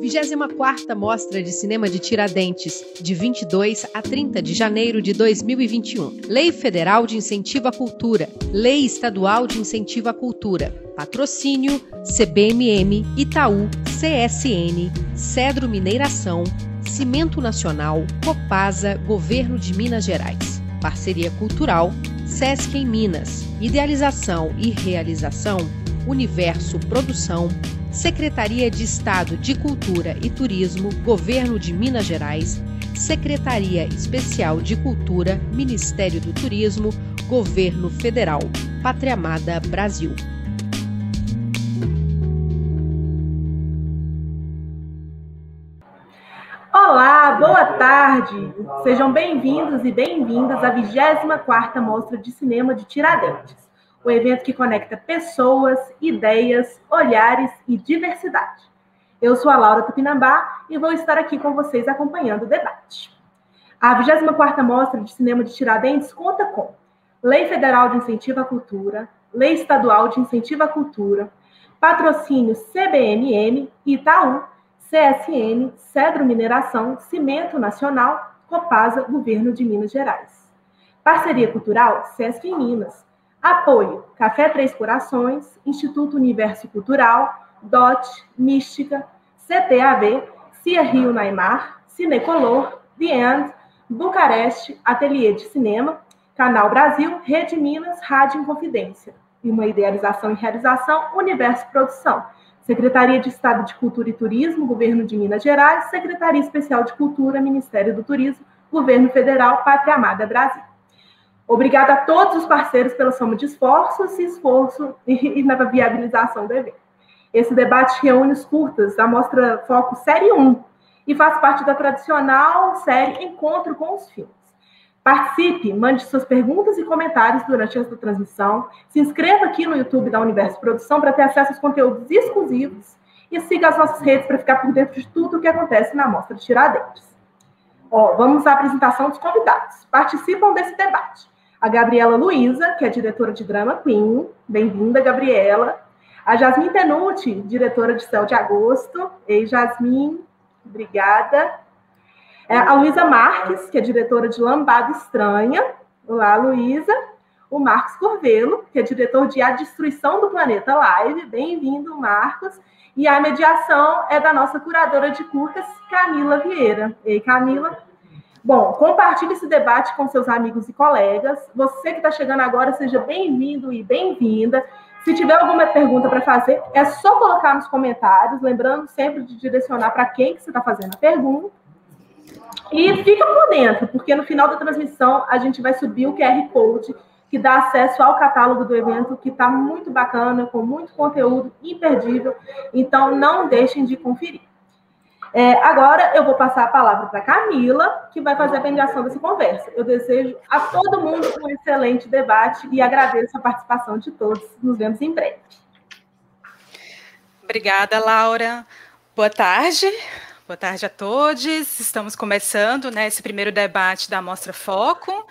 24ª Mostra de Cinema de Tiradentes, de 22 a 30 de janeiro de 2021. Lei Federal de Incentivo à Cultura. Lei Estadual de Incentivo à Cultura. Patrocínio CBMM, Itaú, CSN, Cedro Mineiração, Cimento Nacional, Copasa, Governo de Minas Gerais. Parceria Cultural, Sesc em Minas. Idealização e realização, Universo Produção, Secretaria de Estado de Cultura e Turismo, Governo de Minas Gerais, Secretaria Especial de Cultura, Ministério do Turismo, Governo Federal, Pátria Amada Brasil. Olá, boa tarde. Sejam bem-vindos e bem-vindas à 24ª Mostra de Cinema de Tiradentes o evento que conecta pessoas, ideias, olhares e diversidade. Eu sou a Laura Tupinambá e vou estar aqui com vocês acompanhando o debate. A 24ª Mostra de Cinema de Tiradentes conta com Lei Federal de Incentivo à Cultura, Lei Estadual de Incentivo à Cultura, patrocínio CBMM, Itaú, CSN, Cedro Mineração, Cimento Nacional, Copasa, Governo de Minas Gerais. Parceria Cultural, Sesc em Minas, Apoio: Café Três Corações, Instituto Universo Cultural, DOT, Mística, CTAV, Cia Rio Naimar, Cinecolor, The End, Bucareste, Ateliê de Cinema, Canal Brasil, Rede Minas, Rádio Inconfidência. E uma idealização e realização, Universo Produção. Secretaria de Estado de Cultura e Turismo, Governo de Minas Gerais, Secretaria Especial de Cultura, Ministério do Turismo, Governo Federal, Pátria Amada Brasil. Obrigada a todos os parceiros pela soma de esforços e esforço e, na viabilização do evento. Esse debate reúne os curtas da Mostra Foco Série 1 e faz parte da tradicional série Encontro com os Filmes. Participe, mande suas perguntas e comentários durante esta transmissão. Se inscreva aqui no YouTube da Universo Produção para ter acesso aos conteúdos exclusivos e siga as nossas redes para ficar por dentro de tudo o que acontece na Mostra de Tiradentes. Ó, vamos à apresentação dos convidados. Participam desse debate a Gabriela Luiza, que é diretora de Drama Queen. Bem-vinda, Gabriela. A Jasmine Tenuti, diretora de Céu de Agosto. Ei, Jasmine, obrigada. É, a Luísa Marques, que é diretora de Lambada Estranha. Olá, Luísa. O Marcos Corvelo, que é diretor de A Destruição do Planeta Live. Bem-vindo, Marcos. E a mediação é da nossa curadora de curtas, Camila Vieira. Ei, Camila, Bom, compartilhe esse debate com seus amigos e colegas. Você que está chegando agora, seja bem-vindo e bem-vinda. Se tiver alguma pergunta para fazer, é só colocar nos comentários, lembrando sempre de direcionar para quem que você está fazendo a pergunta. E fica por dentro, porque no final da transmissão a gente vai subir o QR Code que dá acesso ao catálogo do evento, que está muito bacana, com muito conteúdo imperdível. Então, não deixem de conferir. É, agora eu vou passar a palavra para Camila, que vai fazer a mediação dessa conversa. Eu desejo a todo mundo um excelente debate e agradeço a participação de todos. Nos vemos em breve. Obrigada, Laura. Boa tarde. Boa tarde a todos. Estamos começando né, esse primeiro debate da Mostra Foco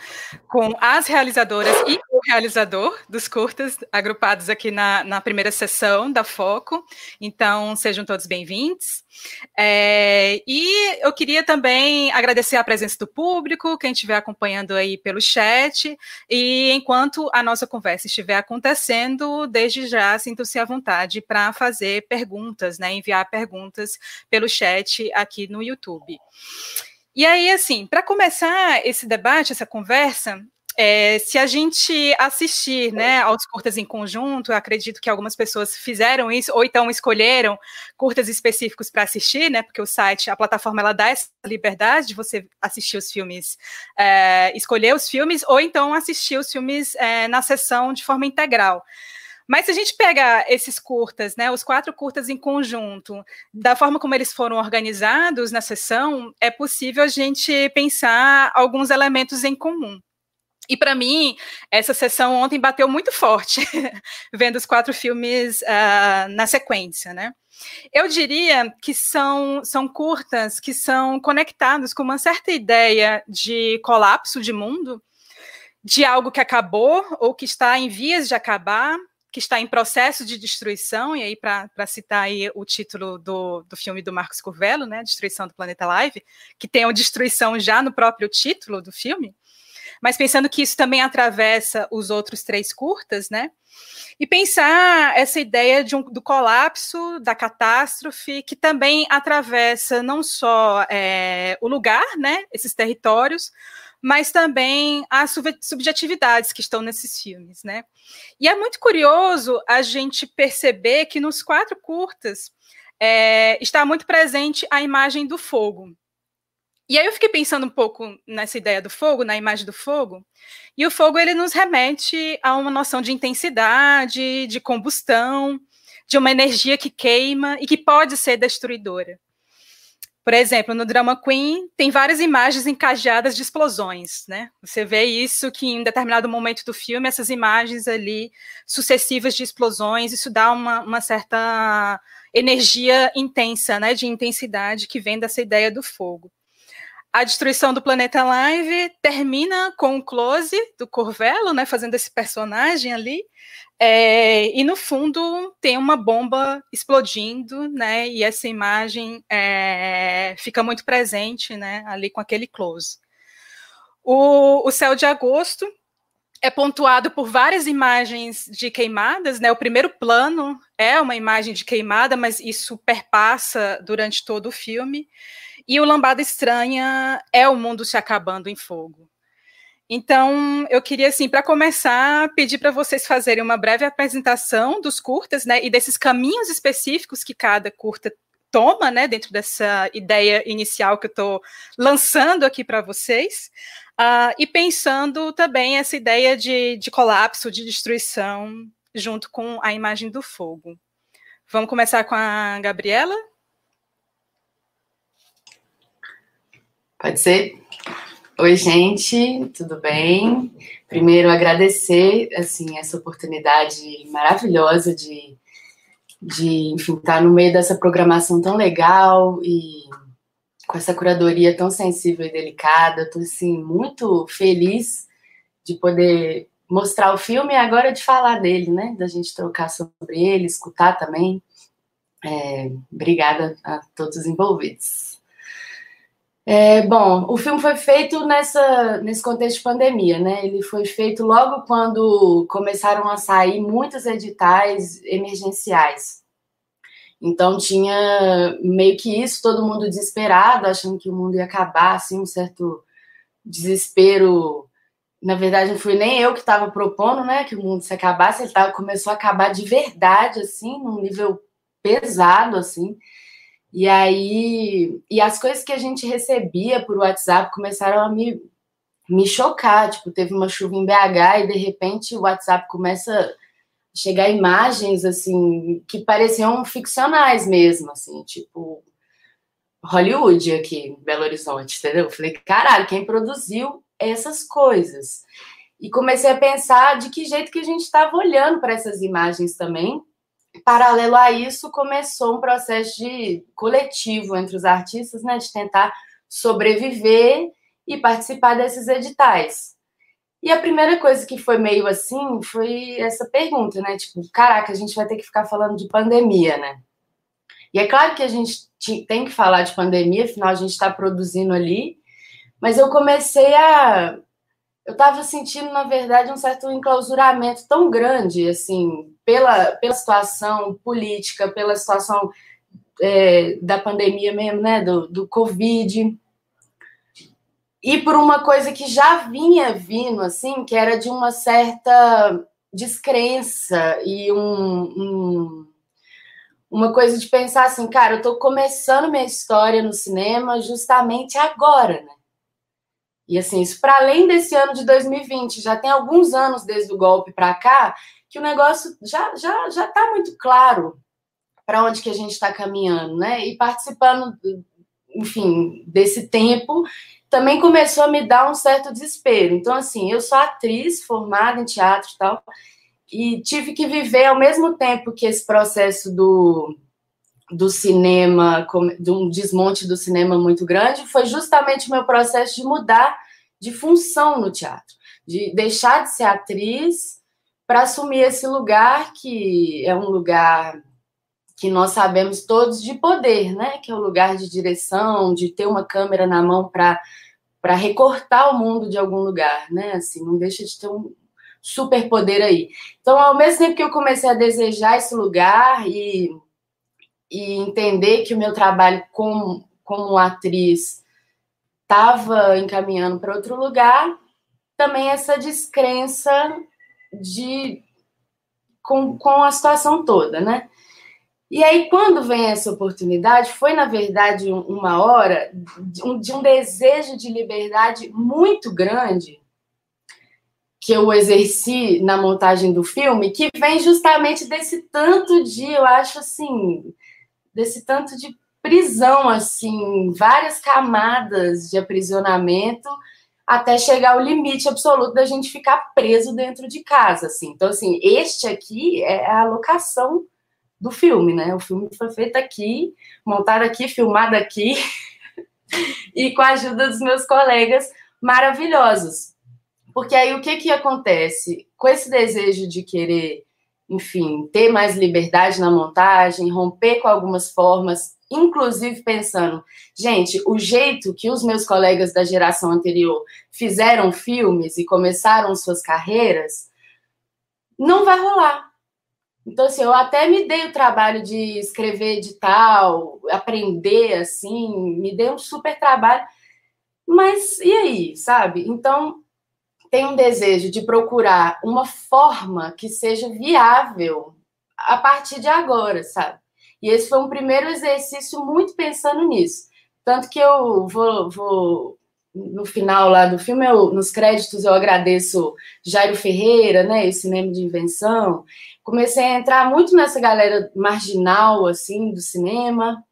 com as realizadoras e realizador dos curtas agrupados aqui na, na primeira sessão da Foco. Então, sejam todos bem-vindos. É, e eu queria também agradecer a presença do público, quem estiver acompanhando aí pelo chat, e enquanto a nossa conversa estiver acontecendo, desde já sintam-se à vontade para fazer perguntas, né, enviar perguntas pelo chat aqui no YouTube. E aí, assim, para começar esse debate, essa conversa, é, se a gente assistir né, aos curtas em conjunto, acredito que algumas pessoas fizeram isso, ou então escolheram curtas específicos para assistir, né? Porque o site, a plataforma, ela dá essa liberdade de você assistir os filmes, é, escolher os filmes, ou então assistir os filmes é, na sessão de forma integral. Mas se a gente pega esses curtas, né, os quatro curtas em conjunto, da forma como eles foram organizados na sessão, é possível a gente pensar alguns elementos em comum. E para mim, essa sessão ontem bateu muito forte, vendo os quatro filmes uh, na sequência, né? Eu diria que são, são curtas que são conectados com uma certa ideia de colapso de mundo, de algo que acabou ou que está em vias de acabar, que está em processo de destruição, e aí para citar aí o título do, do filme do Marcos Curvelo, né, Destruição do Planeta Live, que tem a destruição já no próprio título do filme, mas pensando que isso também atravessa os outros três curtas, né, e pensar essa ideia de um, do colapso, da catástrofe, que também atravessa não só é, o lugar, né, esses territórios, mas também as subjetividades que estão nesses filmes, né? E é muito curioso a gente perceber que nos quatro curtas é, está muito presente a imagem do fogo. E aí eu fiquei pensando um pouco nessa ideia do fogo, na imagem do fogo, e o fogo ele nos remete a uma noção de intensidade, de combustão, de uma energia que queima e que pode ser destruidora. Por exemplo, no Drama Queen tem várias imagens encajadas de explosões, né? Você vê isso que em determinado momento do filme, essas imagens ali sucessivas de explosões, isso dá uma, uma certa energia intensa, né? De intensidade que vem dessa ideia do fogo. A destruição do planeta Live termina com o close do Corvello, né? Fazendo esse personagem ali. É, e no fundo tem uma bomba explodindo, né? E essa imagem é, fica muito presente, né? Ali com aquele close. O, o céu de agosto é pontuado por várias imagens de queimadas, né? O primeiro plano é uma imagem de queimada, mas isso perpassa durante todo o filme. E o Lambada Estranha é o mundo se acabando em fogo. Então, eu queria, assim, para começar, pedir para vocês fazerem uma breve apresentação dos curtas, né, e desses caminhos específicos que cada curta toma, né, dentro dessa ideia inicial que eu estou lançando aqui para vocês, uh, e pensando também essa ideia de, de colapso, de destruição, junto com a imagem do fogo. Vamos começar com a Gabriela? Pode ser? Oi, gente, tudo bem? Primeiro, agradecer, assim, essa oportunidade maravilhosa de, de enfim, estar no meio dessa programação tão legal e com essa curadoria tão sensível e delicada. Estou, assim, muito feliz de poder mostrar o filme e agora de falar dele, né? Da gente trocar sobre ele, escutar também. É, obrigada a todos os envolvidos. É, bom, o filme foi feito nessa, nesse contexto de pandemia, né? Ele foi feito logo quando começaram a sair muitos editais emergenciais. Então tinha meio que isso, todo mundo desesperado, achando que o mundo ia acabar, assim, um certo desespero. Na verdade, não fui nem eu que estava propondo, né, que o mundo se acabasse, ele tava, começou a acabar de verdade, assim, num nível pesado, assim. E aí, e as coisas que a gente recebia por WhatsApp começaram a me, me chocar. Tipo, teve uma chuva em BH e de repente o WhatsApp começa a chegar imagens assim que pareciam ficcionais mesmo, assim, tipo Hollywood aqui Belo Horizonte, entendeu? Eu falei, caralho, quem produziu essas coisas? E comecei a pensar de que jeito que a gente estava olhando para essas imagens também paralelo a isso, começou um processo de coletivo entre os artistas, né, de tentar sobreviver e participar desses editais. E a primeira coisa que foi meio assim foi essa pergunta, né? Tipo, caraca, a gente vai ter que ficar falando de pandemia, né? E é claro que a gente tem que falar de pandemia, afinal a gente está produzindo ali, mas eu comecei a eu estava sentindo, na verdade, um certo enclausuramento tão grande, assim, pela, pela situação política, pela situação é, da pandemia mesmo, né, do, do Covid, e por uma coisa que já vinha vindo, assim, que era de uma certa descrença e um, um uma coisa de pensar assim, cara, eu estou começando minha história no cinema justamente agora, né? E assim, isso para além desse ano de 2020, já tem alguns anos desde o golpe para cá, que o negócio já já já está muito claro para onde que a gente está caminhando, né? E participando, enfim, desse tempo, também começou a me dar um certo desespero. Então, assim, eu sou atriz formada em teatro e tal, e tive que viver ao mesmo tempo que esse processo do, do cinema, de um desmonte do cinema muito grande, foi justamente o meu processo de mudar de função no teatro, de deixar de ser atriz para assumir esse lugar que é um lugar que nós sabemos todos de poder, né? Que é o lugar de direção, de ter uma câmera na mão para para recortar o mundo de algum lugar, né? Assim, não deixa de ter um super poder aí. Então, ao mesmo tempo que eu comecei a desejar esse lugar e, e entender que o meu trabalho como, como atriz estava encaminhando para outro lugar, também essa descrença de com, com a situação toda, né? E aí, quando vem essa oportunidade, foi, na verdade, uma hora de um, de um desejo de liberdade muito grande que eu exerci na montagem do filme, que vem justamente desse tanto de, eu acho assim, desse tanto de prisão, assim, várias camadas de aprisionamento até chegar ao limite absoluto da gente ficar preso dentro de casa, assim. Então, assim, este aqui é a locação do filme, né? O filme foi feito aqui, montado aqui, filmado aqui, e com a ajuda dos meus colegas maravilhosos. Porque aí o que que acontece? Com esse desejo de querer, enfim, ter mais liberdade na montagem, romper com algumas formas, inclusive pensando, gente, o jeito que os meus colegas da geração anterior fizeram filmes e começaram suas carreiras, não vai rolar então, assim, eu até me dei o trabalho de escrever edital, aprender, assim, me dei um super trabalho. Mas e aí, sabe? Então, tem um desejo de procurar uma forma que seja viável a partir de agora, sabe? E esse foi um primeiro exercício muito pensando nisso. Tanto que eu vou, vou no final lá do filme, eu, nos créditos, eu agradeço Jairo Ferreira, né, esse cinema de invenção. Comecei a entrar muito nessa galera marginal, assim, do cinema.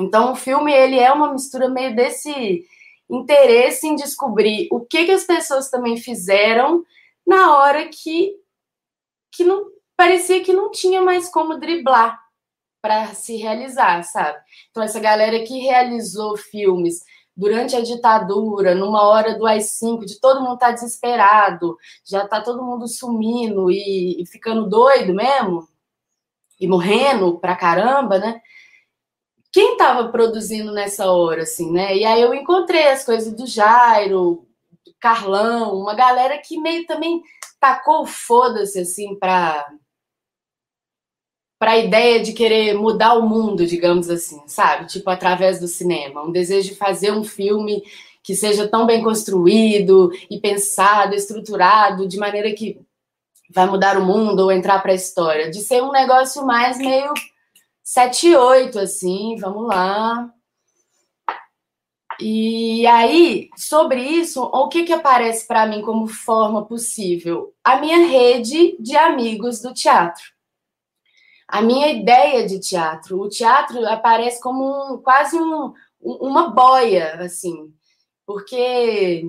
Então, o filme, ele é uma mistura meio desse interesse em descobrir o que, que as pessoas também fizeram na hora que, que não parecia que não tinha mais como driblar para se realizar, sabe? Então, essa galera que realizou filmes durante a ditadura, numa hora do AI-5, de todo mundo tá desesperado, já está todo mundo sumindo e, e, ficando doido mesmo, e morrendo pra caramba, né? Quem estava produzindo nessa hora, assim, né? E aí eu encontrei as coisas do Jairo, do Carlão, uma galera que meio também tacou foda-se, assim, para para a ideia de querer mudar o mundo, digamos assim, sabe? Tipo, através do cinema. Um desejo de fazer um filme que seja tão bem construído e pensado, estruturado, de maneira que vai mudar o mundo ou entrar para a história. De ser um negócio mais meio 7 8, assim, vamos lá. E aí, sobre isso, o que, que aparece para mim como forma possível? A minha rede de amigos do teatro a minha ideia de teatro. O teatro aparece como um, quase um, uma boia, assim, porque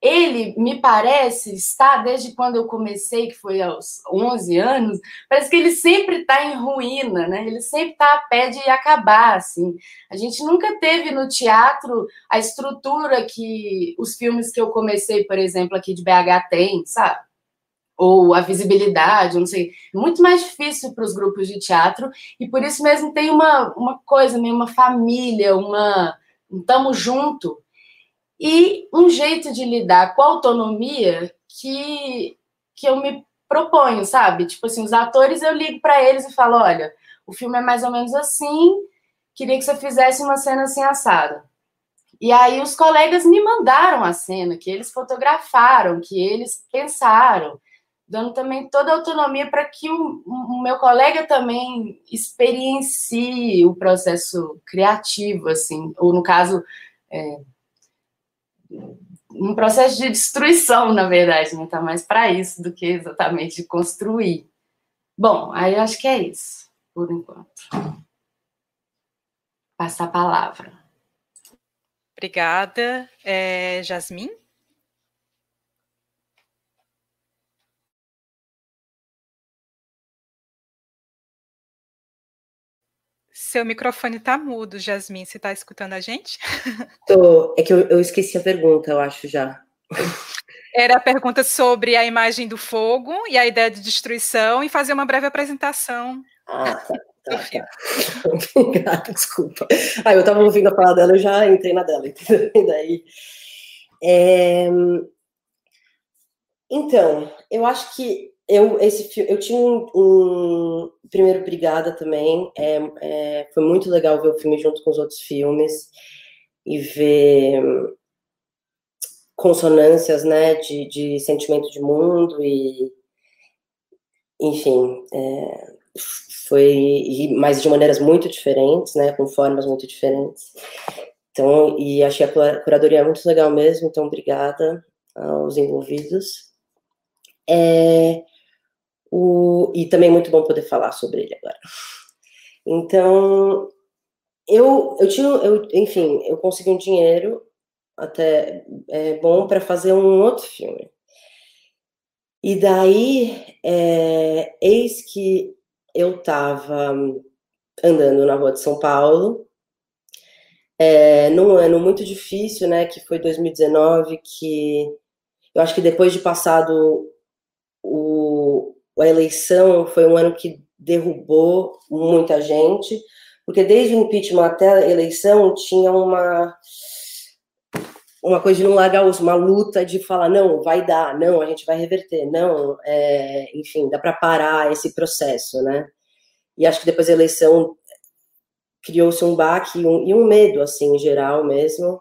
ele me parece estar desde quando eu comecei, que foi aos 11 anos, parece que ele sempre está em ruína, né? Ele sempre está a pé de acabar, assim. A gente nunca teve no teatro a estrutura que os filmes que eu comecei, por exemplo, aqui de BH tem, sabe? ou a visibilidade, não sei, muito mais difícil para os grupos de teatro, e por isso mesmo tem uma, uma coisa, meio uma família, uma um tamo junto, e um jeito de lidar com a autonomia que, que eu me proponho, sabe? Tipo assim, os atores eu ligo para eles e falo, olha, o filme é mais ou menos assim, queria que você fizesse uma cena assim assada. E aí os colegas me mandaram a cena, que eles fotografaram, que eles pensaram dando também toda a autonomia para que o, o, meu colega também experiencie o processo criativo, assim, ou no caso, é, um processo de destruição, na verdade, né? Tá mais para isso do que exatamente de construir. Bom, aí eu acho que é isso, por enquanto. Passar a palavra. Obrigada. É, Jasmine? Seu microfone está mudo, Jasmine. Você está escutando a gente? Tô. É que eu, eu, esqueci a pergunta, eu acho já. Era a pergunta sobre a imagem do fogo e a ideia de destruição e fazer uma breve apresentação. Ah, tá. tá, tá. Obrigada, desculpa. Ah, eu estava ouvindo a falar dela, eu já entrei na dela, entendeu? E daí. É... Então, eu acho que eu, esse, eu tinha um, um primeiro Brigada também. É, é, foi muito legal ver o filme junto com os outros filmes e ver consonâncias, né, de, de sentimento de mundo e, enfim, é, foi, mas de maneiras muito diferentes, né, com formas muito diferentes. Então, e achei a curadoria muito legal mesmo, então obrigada aos envolvidos. É, o, e também muito bom poder falar sobre ele agora. Então, eu, eu tinha, eu, enfim, eu consegui um dinheiro até é, bom para fazer um outro filme. E daí, é, eis que eu estava andando na rua de São Paulo, é, num ano muito difícil, né, que foi 2019, que eu acho que depois de passado a eleição, foi um ano que derrubou muita gente, porque desde o impeachment até a eleição tinha uma uma coisa de não largar osso, uma luta de falar, não, vai dar, não, a gente vai reverter, não, é, enfim, dá para parar esse processo, né? E acho que depois da eleição criou-se um baque e um, e um, medo, assim, em geral mesmo.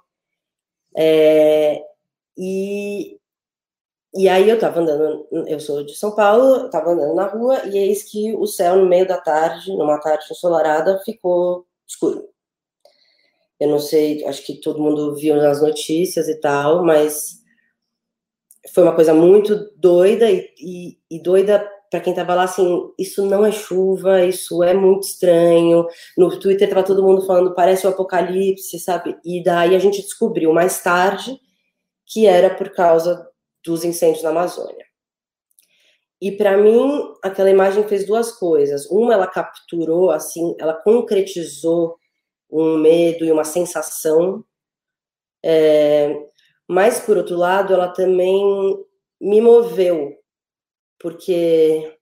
É, e, e aí eu tava andando, eu sou de São Paulo, eu tava andando na rua, e eis que o céu, no meio da tarde, numa tarde ensolarada, ficou escuro. Eu não sei, acho que todo mundo viu nas notícias e tal, mas foi uma coisa muito doida e, e, e doida para quem estava lá, assim, isso não é chuva, isso é muito estranho. No Twitter estava todo mundo falando, parece o um apocalipse, sabe? E daí a gente descobriu mais tarde que era por causa dos incêndios na Amazônia. E para mim, aquela imagem fez duas coisas. Uma, ela capturou, assim, ela concretizou um medo e uma sensação. É, mas, por outro lado, ela também me moveu, porque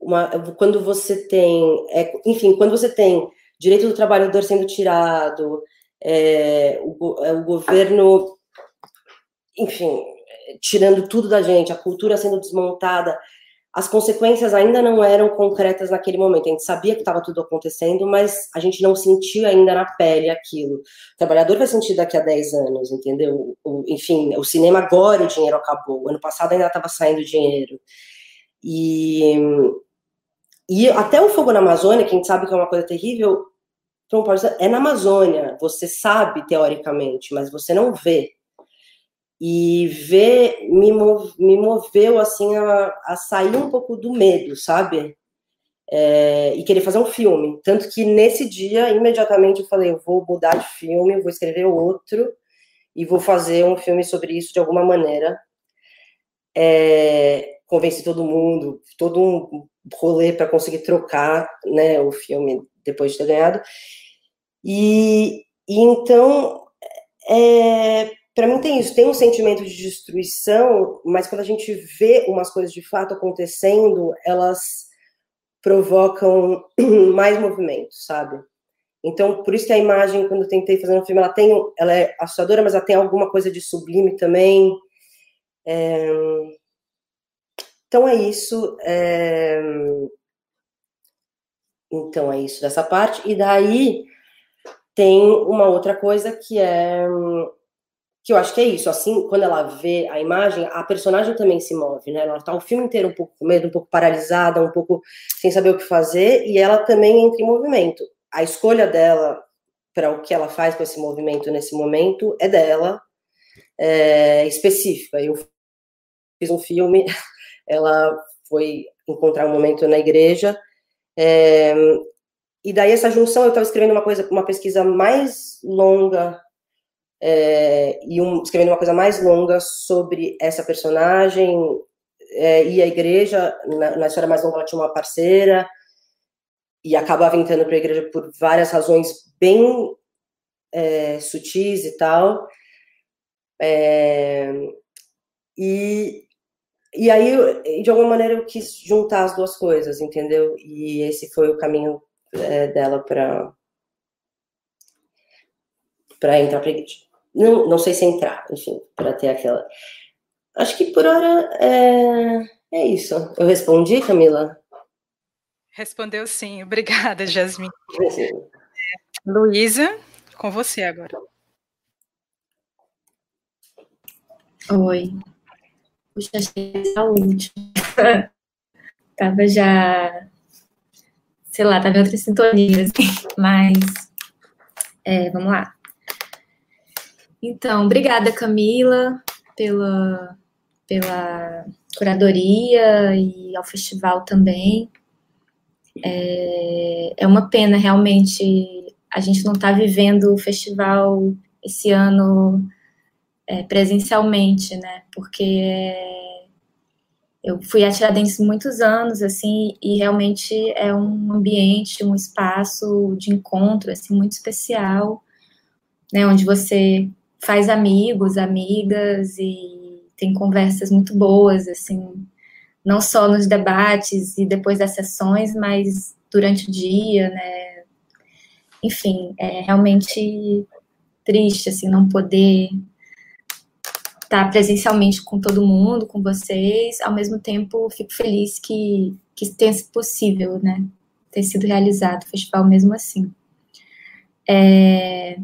uma, quando você tem, é, enfim, quando você tem direito do trabalhador sendo tirado, é, o, é, o governo, enfim, tirando tudo da gente, a cultura sendo desmontada, as consequências ainda não eram concretas naquele momento. A gente sabia que estava tudo acontecendo, mas a gente não sentia ainda na pele aquilo. O trabalhador vai sentir daqui a 10 anos, entendeu? O, enfim, o cinema agora o dinheiro acabou. Ano passado ainda estava saindo dinheiro. E, e até o fogo na Amazônia, que a gente sabe que é uma coisa terrível, é na Amazônia. Você sabe, teoricamente, mas você não vê e ver me, me moveu assim a, a, sair um pouco do medo, sabe? É, e querer fazer um filme. Tanto que nesse dia, imediatamente, eu falei: eu vou mudar de filme, vou escrever outro e vou fazer um filme sobre isso de alguma maneira. É, convenci todo mundo, todo um rolê para conseguir trocar né, o filme depois de ter ganhado. E, e então. É, para mim tem isso, tem um sentimento de destruição, mas quando a gente vê umas coisas de fato acontecendo, elas provocam mais movimento, sabe? Então, por isso que a imagem, quando eu tentei fazer um filme, ela tem, ela é assustadora, mas ela tem alguma coisa de sublime também. É... Então é isso. É... Então é isso dessa parte. E daí tem uma outra coisa que é que eu acho que é isso, assim, quando ela vê a imagem, a personagem também se move, né? Ela tá o filme inteiro um pouco com medo, um pouco paralisada, um pouco sem saber o que fazer, e ela também entra em movimento. A escolha dela para o que ela faz com esse movimento nesse momento é dela, é, específica. Eu fiz um filme, ela foi encontrar um momento na igreja, é, e daí essa junção, eu estava escrevendo uma coisa, uma pesquisa mais longa é, e um, escrevendo uma coisa mais longa sobre essa personagem é, e a igreja. Na, na, história mais longa, ela tinha uma parceira e acabava entrando para a igreja por várias razões bem é, sutis e tal. É, e, e aí, de alguma maneira, eu quis juntar as duas coisas, entendeu? E esse foi o caminho é, dela para para entrar para igreja. Não, não sei se entrar, enfim, para ter aquela. Acho que por hora é, é isso. Eu respondi, Camila? Respondeu sim. Obrigada, Jasmine. Luísa, com você agora. Oi. Puxa, achei a última. tava já, sei lá, tava em outra sintonia, assim, mas é, vamos lá. Então, obrigada, Camila, pela, pela curadoria e ao festival também. É, é uma pena, realmente, a gente não estar tá vivendo o festival esse ano é, presencialmente, né? Porque eu fui a Tiradentes muitos anos, assim, e realmente é um ambiente, um espaço de encontro, assim, muito especial, né? Onde você faz amigos, amigas e tem conversas muito boas, assim, não só nos debates e depois das sessões, mas durante o dia, né? Enfim, é realmente triste, assim, não poder estar presencialmente com todo mundo, com vocês, ao mesmo tempo fico feliz que, que tenha sido possível, né? Ter sido realizado o festival mesmo assim. É,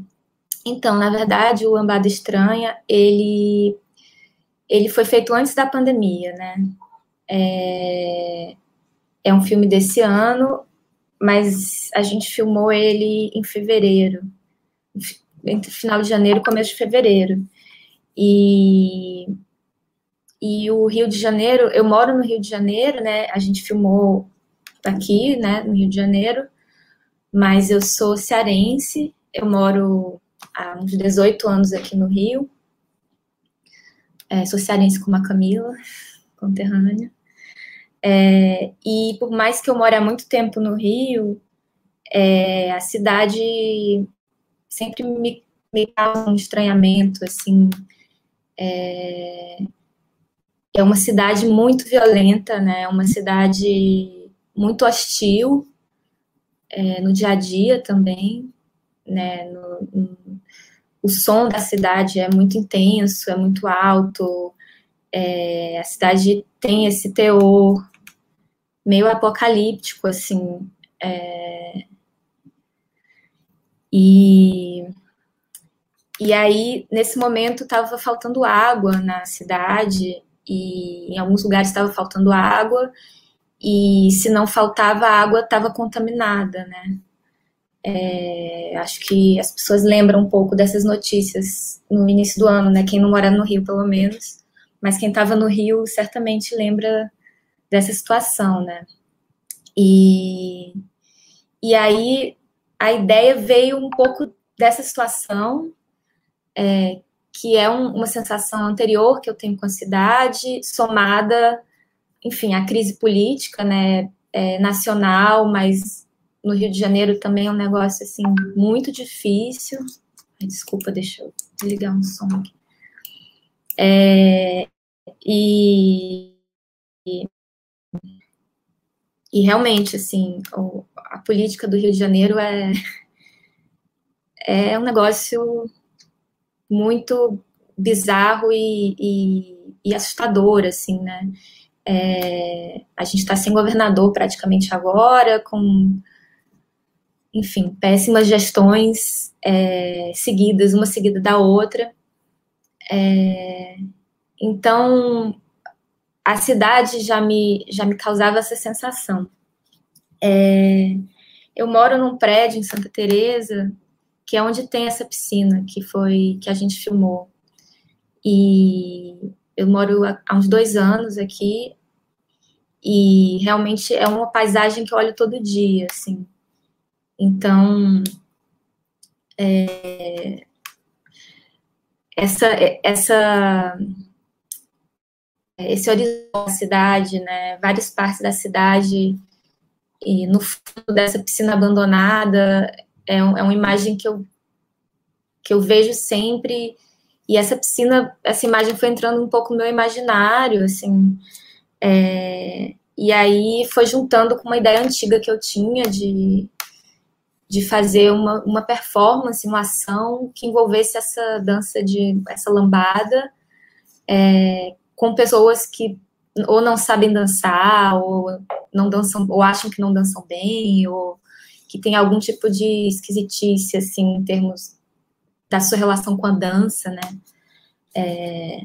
então, na verdade, o Lambada Estranha, ele, ele foi feito antes da pandemia, né? É, é um filme desse ano, mas a gente filmou ele em fevereiro, entre final de janeiro e começo de fevereiro. E, e o Rio de Janeiro, eu moro no Rio de Janeiro, né? A gente filmou aqui, né, no Rio de Janeiro, mas eu sou cearense, eu moro há uns 18 anos aqui no Rio. É, cearense como a Camila, conterrânea. É, e por mais que eu more há muito tempo no Rio, é, a cidade sempre me, me causa um estranhamento, assim. É, é uma cidade muito violenta, né? É uma cidade muito hostil é, no dia a dia também, né? No, o som da cidade é muito intenso, é muito alto. É, a cidade tem esse teor meio apocalíptico, assim. É... E, e aí, nesse momento, estava faltando água na cidade, e em alguns lugares estava faltando água, e se não faltava água, estava contaminada, né? É, acho que as pessoas lembram um pouco dessas notícias no início do ano, né? Quem não mora no Rio, pelo menos, mas quem estava no Rio certamente lembra dessa situação, né? E, e aí a ideia veio um pouco dessa situação, é, que é um, uma sensação anterior que eu tenho com a cidade, somada, enfim, à crise política, né, é, nacional, mas no Rio de Janeiro também é um negócio, assim, muito difícil. Desculpa, deixa eu ligar um som aqui. É, e, e realmente, assim, a política do Rio de Janeiro é, é um negócio muito bizarro e, e, e assustador, assim, né? É, a gente está sem governador praticamente agora, com, enfim, péssimas gestões é, seguidas, uma seguida da outra. É, então, a cidade já me, já me causava essa sensação. É, eu moro num prédio em Santa Teresa que é onde tem essa piscina que foi que a gente filmou. E eu moro há uns dois anos aqui e realmente é uma paisagem que eu olho todo dia, assim. Então, é, essa essa esse horizonte da cidade, né, várias partes da cidade, e no fundo dessa piscina abandonada, é, um, é uma imagem que eu, que eu vejo sempre. E essa piscina, essa imagem foi entrando um pouco no meu imaginário, assim, é, e aí foi juntando com uma ideia antiga que eu tinha de, de fazer uma, uma performance, uma ação que envolvesse essa dança de essa lambada é, com pessoas que ou não sabem dançar, ou não dançam, ou acham que não dançam bem, ou que tem algum tipo de esquisitice, assim, em termos da sua relação com a dança, né? É,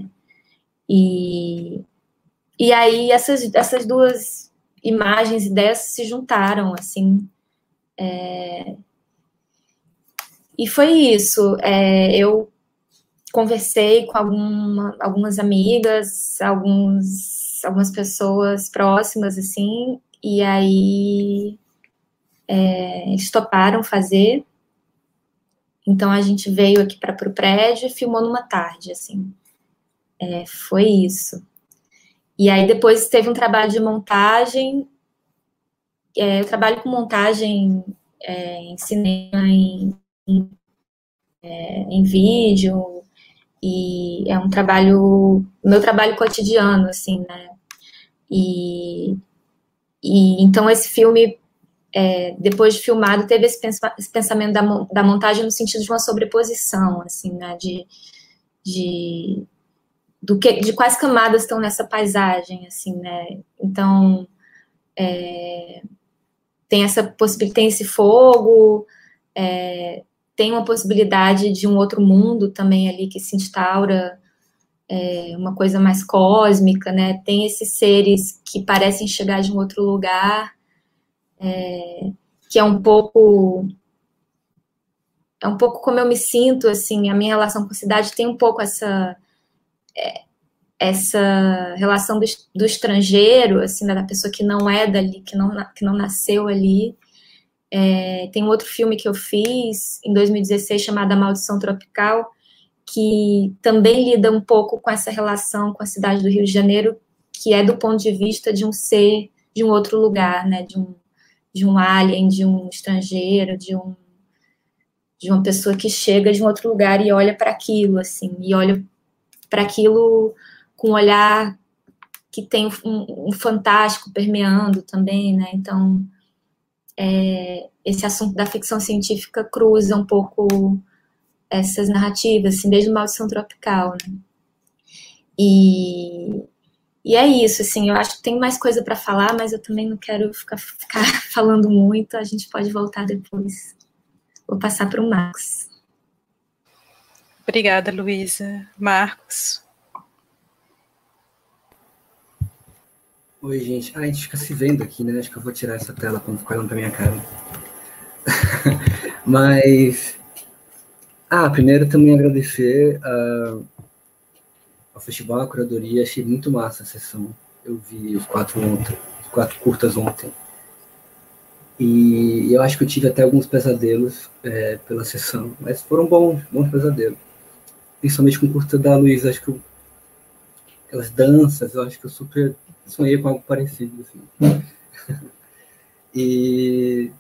e, e aí essas, essas duas imagens, ideias se juntaram, assim. É, e foi isso. É, eu conversei com alguma, algumas amigas, alguns, algumas pessoas próximas, assim, e aí é, eles toparam fazer. Então a gente veio aqui para o prédio e filmou numa tarde, assim. É, foi isso. E aí depois teve um trabalho de montagem. É, eu trabalho com montagem é, em cinema, em, em, é, em vídeo, e é um trabalho, meu trabalho cotidiano, assim, né? E, e então esse filme, é, depois de filmado, teve esse, esse pensamento da, da, montagem no sentido de uma sobreposição, assim, né? De, de, do que, de quais camadas estão nessa paisagem, assim, né? Então, é, tem essa possibilidade, tem esse fogo, é, tem uma possibilidade de um outro mundo também ali que se instaura, é, uma coisa mais cósmica, né? Tem esses seres que parecem chegar de um outro lugar, é, que é um pouco é um pouco como eu me sinto, assim, a minha relação com a cidade tem um pouco essa é, essa relação do, do estrangeiro, assim, da pessoa que não é dali, que não, que não nasceu ali, é, tem um outro filme que eu fiz em 2016 chamado A Maldição Tropical, que também lida um pouco com essa relação com a cidade do Rio de Janeiro, que é do ponto de vista de um ser de um outro lugar, né? De um, de um alien, de um estrangeiro, de um de uma pessoa que chega de um outro lugar e olha para aquilo, assim, e olha para aquilo com um olhar que tem um, um fantástico permeando também, né? Então, é, esse assunto da ficção científica cruza um pouco essas narrativas, assim, desde o Maldição Tropical, né? E, e é isso, assim, eu acho que tem mais coisa para falar, mas eu também não quero ficar, ficar falando muito, a gente pode voltar depois. Vou passar para o Marcos. Obrigada, Luísa. Marcos. Oi, gente. Ah, a gente fica se vendo aqui, né? Acho que eu vou tirar essa tela quando ficar olhando pra minha cara. Mas. Ah, primeiro também agradecer uh, ao festival, a curadoria. Achei muito massa a sessão. Eu vi os quatro ontem, os quatro curtas ontem. E eu acho que eu tive até alguns pesadelos é, pela sessão, mas foram bons, bons pesadelos. Principalmente com o curta da Luísa, acho que eu, aquelas danças, eu acho que eu super sonhei com algo parecido. Assim. e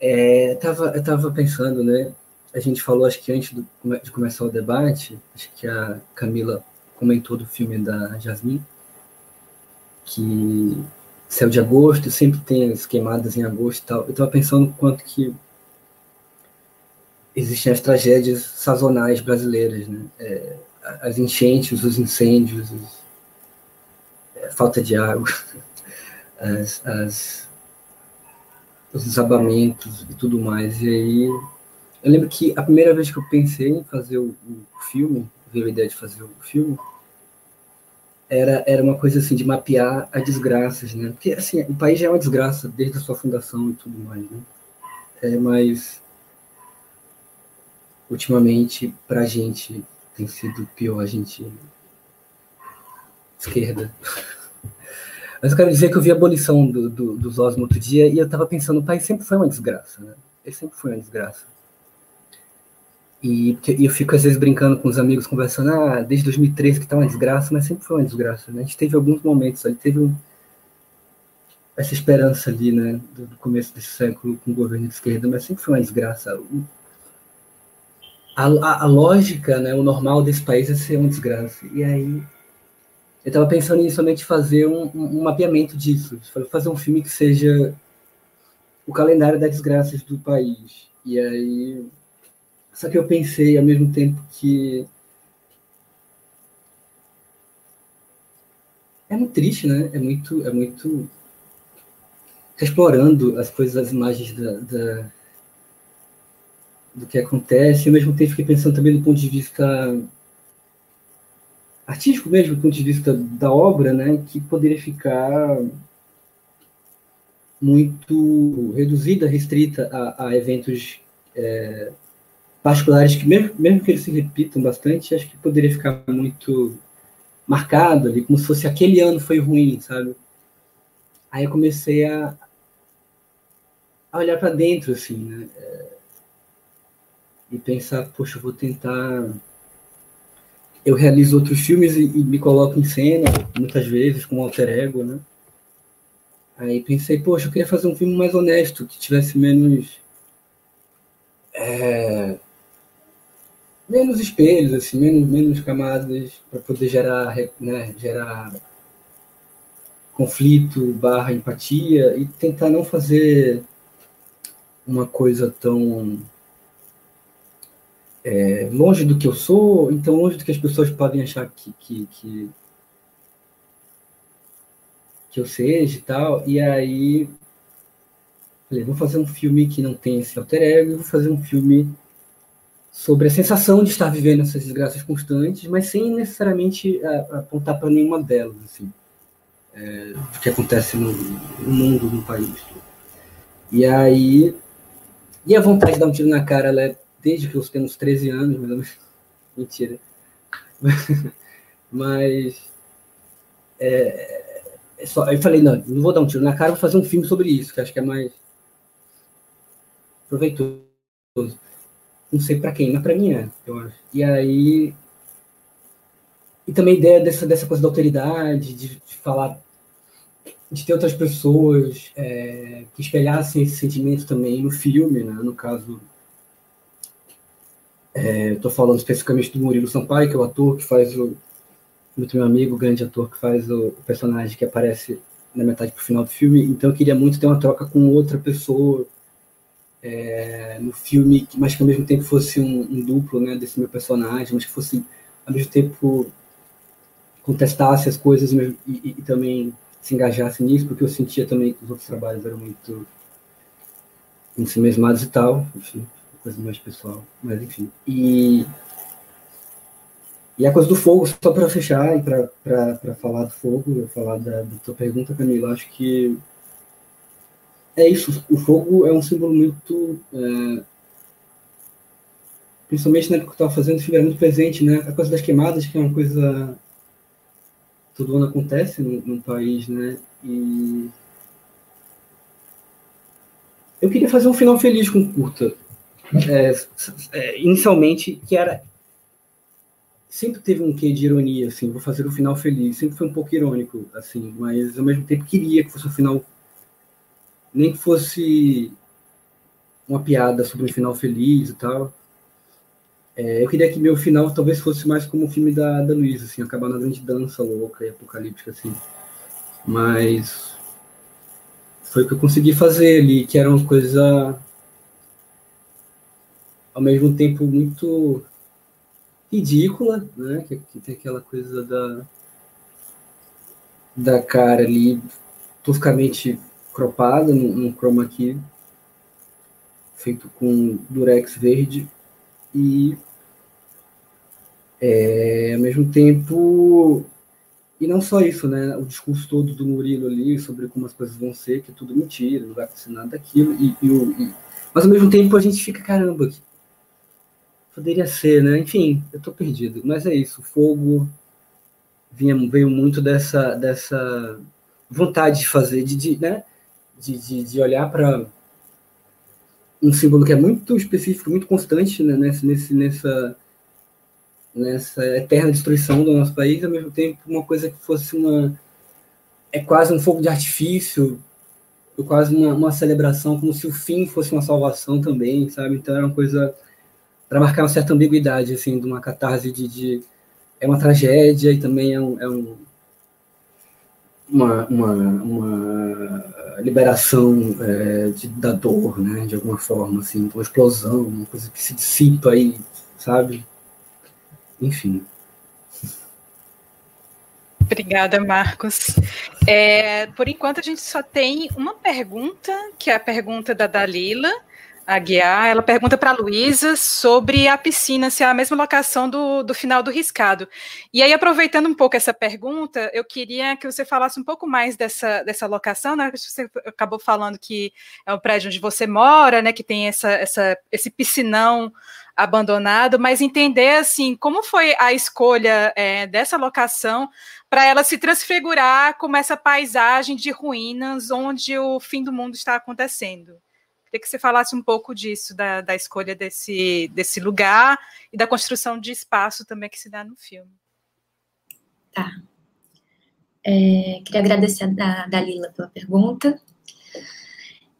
é, tava, eu estava pensando, né? A gente falou, acho que antes do, de começar o debate, acho que a Camila comentou do filme da Jasmine, que céu de agosto, sempre tem as queimadas em agosto e tal. Eu estava pensando quanto que existem as tragédias sazonais brasileiras, né? É, as enchentes, os incêndios, os, falta de água, as, as, os desabamentos e tudo mais. E aí, eu lembro que a primeira vez que eu pensei em fazer o, o filme, veio a ideia de fazer o filme, era, era uma coisa assim de mapear as desgraças, né? Porque assim, o país já é uma desgraça desde a sua fundação e tudo mais, né? É, mas ultimamente para a gente tem sido pior, a gente esquerda mas eu quero dizer que eu vi a abolição do, do, dos outro dia e eu estava pensando, o país sempre foi uma desgraça, né? Ele sempre foi uma desgraça. E, e, eu fico às vezes brincando com os amigos, conversando, ah, desde 2013 que está uma desgraça, mas sempre foi uma desgraça, né? A gente teve alguns momentos ali, teve um, essa esperança ali, né, do, do, começo desse século com o governo de esquerda, mas sempre foi uma desgraça. a, a, a, lógica, né, o normal desse país é ser uma desgraça. E aí eu estava pensando em somente fazer um, um, mapeamento disso, fazer um filme que seja o calendário das desgraças do país. E aí só que eu pensei ao mesmo tempo que é muito triste, né? É muito, é muito explorando as coisas, as imagens da, da do que acontece. Ao mesmo tempo fiquei pensando também do ponto de vista artístico mesmo, do ponto de vista da obra, né? Que poderia ficar muito reduzida, restrita a, a eventos é, particulares que, mesmo, mesmo que eles se repitam bastante, acho que poderia ficar muito marcado ali, como se fosse aquele ano foi ruim, sabe? Aí eu comecei a, a olhar para dentro, assim, né? É, e pensar, poxa, eu vou tentar. Eu realizo outros filmes e, e me coloco em cena, muitas vezes, com alter ego, né? Aí pensei, poxa, eu queria fazer um filme mais honesto, que tivesse menos. É, menos espelhos, assim, menos, menos camadas para poder gerar, né, gerar conflito barra empatia e tentar não fazer uma coisa tão é, longe do que eu sou, então longe do que as pessoas podem achar que, que, que, que eu seja e tal. E aí falei, vou fazer um filme que não tem esse alter ego, vou fazer um filme sobre a sensação de estar vivendo essas desgraças constantes, mas sem necessariamente apontar para nenhuma delas, assim, é, do que acontece no, no, mundo, no país. E aí, e a vontade de dar um tiro na cara, ela é desde que eu tenho uns 13 anos, mais ou menos. Mentira. mas é, é só, eu falei, não, não vou dar um tiro na cara, vou fazer um filme sobre isso, que acho que é mais proveitoso não sei para quem, mas para mim é, eu acho. E aí. E também a ideia dessa, dessa coisa da autoridade, de, de falar, de ter outras pessoas é, que espelhassem esse sentimento também no filme, né? No caso. É, Estou falando especificamente do Murilo Sampaio, que é o ator que faz o. Muito meu amigo, o grande ator que faz o, o personagem que aparece na metade pro final do filme. Então eu queria muito ter uma troca com outra pessoa é, no filme, mas que ao mesmo tempo fosse um, um, duplo né, desse meu personagem, mas que fosse ao mesmo tempo contestasse as coisas e, e, e, também se engajasse nisso, porque eu sentia também que os outros trabalhos eram muito ensimesmados e tal, enfim, coisa mais pessoal, mas enfim. E, e a coisa do fogo, só para fechar e para falar do fogo, falar da, da tua pergunta, Camila, acho que é isso, o fogo é um símbolo muito. É, principalmente na época que eu estava fazendo, era muito presente, né? A coisa das queimadas, que é uma coisa. Todo ano acontece no, no país, né? E. Eu queria fazer um final feliz com curta. É, é, inicialmente, que era. Sempre teve um quê de ironia, assim, vou fazer o um final feliz. Sempre foi um pouco irônico, assim, mas ao mesmo tempo queria que fosse um final nem que fosse uma piada sobre um final feliz e tal. É, eu queria que meu final talvez fosse mais como o filme da, da Luísa, assim, acabar na grande dança louca e apocalíptica, assim. Mas foi o que eu consegui fazer ali, que era uma coisa ao mesmo tempo muito ridícula, né? Que, que tem aquela coisa da da cara ali toscamente cropada num, num chroma key feito com durex verde e é, ao mesmo tempo e não só isso, né? O discurso todo do Murilo ali sobre como as coisas vão ser, que é tudo mentira, não vai acontecer nada daquilo. E, e, e, mas ao mesmo tempo a gente fica, caramba, que poderia ser, né? Enfim, eu tô perdido. Mas é isso, o fogo vinha, veio muito dessa, dessa vontade de fazer, de, de né? de, de, de olhar para um símbolo que é muito específico, muito constante né, nesse, nesse, nessa, nessa eterna destruição do nosso país, ao mesmo tempo uma coisa que fosse uma. É quase um fogo de artifício, quase uma, uma celebração, como se o fim fosse uma salvação também, sabe? Então era uma coisa para marcar uma certa ambiguidade, assim, de uma catarse de, de é uma tragédia e também é um, é um uma, uma, uma liberação é, de, da dor, né, de alguma forma, assim, uma explosão, uma coisa que se dissipa aí, sabe? Enfim. Obrigada, Marcos. É, por enquanto, a gente só tem uma pergunta, que é a pergunta da Dalila Aguiar. Ela pergunta para a Luísa sobre a piscina, se é a mesma locação do, do final do riscado. E aí, aproveitando um pouco essa pergunta, eu queria que você falasse um pouco mais dessa, dessa locação, né? Você acabou falando que é o prédio onde você mora, né? Que tem essa, essa, esse piscinão abandonado, mas entender assim como foi a escolha é, dessa locação para ela se transfigurar como essa paisagem de ruínas onde o fim do mundo está acontecendo. Queria que você falasse um pouco disso, da, da escolha desse, desse lugar e da construção de espaço também que se dá no filme. Tá. É, queria agradecer a Dalila pela pergunta.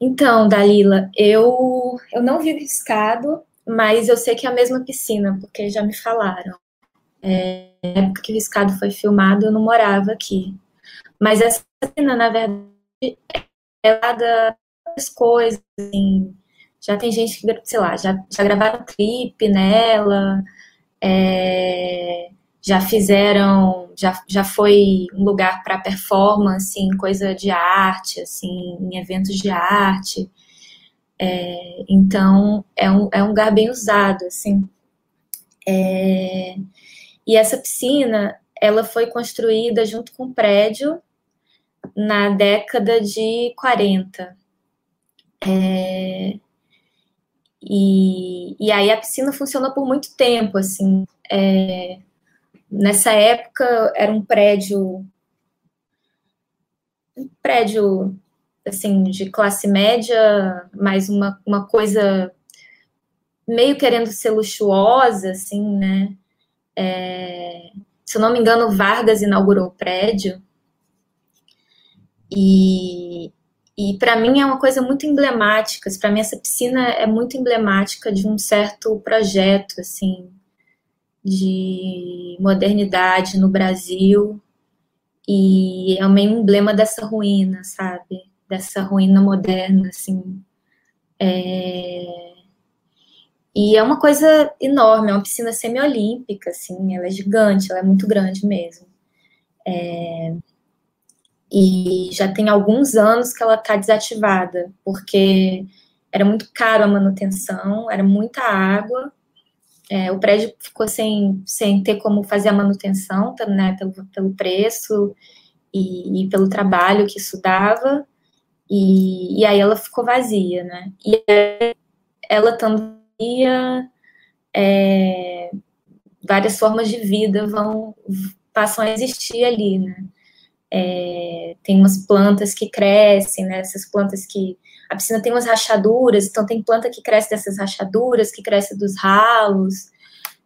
Então, Dalila, eu, eu não vi o riscado, mas eu sei que é a mesma piscina, porque já me falaram. É, na época que o Riscado foi filmado, eu não morava aqui. Mas essa piscina, na verdade, é lá das coisas, assim, já tem gente que, sei lá, já, já gravaram clipe nela, é, já fizeram, já, já foi um lugar para performance, em coisa de arte, assim, em eventos de arte. É, então, é um, é um lugar bem usado, assim. É, e essa piscina, ela foi construída junto com o prédio na década de 40. É, e, e aí a piscina funcionou por muito tempo, assim. É, nessa época era um prédio um prédio assim, de classe média, mas uma, uma coisa meio querendo ser luxuosa, assim, né? É, se eu não me engano, Vargas inaugurou o prédio. E, e para mim é uma coisa muito emblemática. Para mim, essa piscina é muito emblemática de um certo projeto, assim, de modernidade no Brasil. E é meio emblema dessa ruína, sabe? dessa ruína moderna, assim. É... E é uma coisa enorme, é uma piscina semiolímpica, assim, ela é gigante, ela é muito grande mesmo. É... E já tem alguns anos que ela está desativada, porque era muito caro a manutenção, era muita água, é, o prédio ficou sem, sem ter como fazer a manutenção, né, pelo, pelo preço e, e pelo trabalho que isso dava, e, e aí ela ficou vazia, né? E ela também é, várias formas de vida vão passam a existir ali, né? É, tem umas plantas que crescem, né? Essas plantas que a piscina tem umas rachaduras, então tem planta que cresce dessas rachaduras, que cresce dos ralos,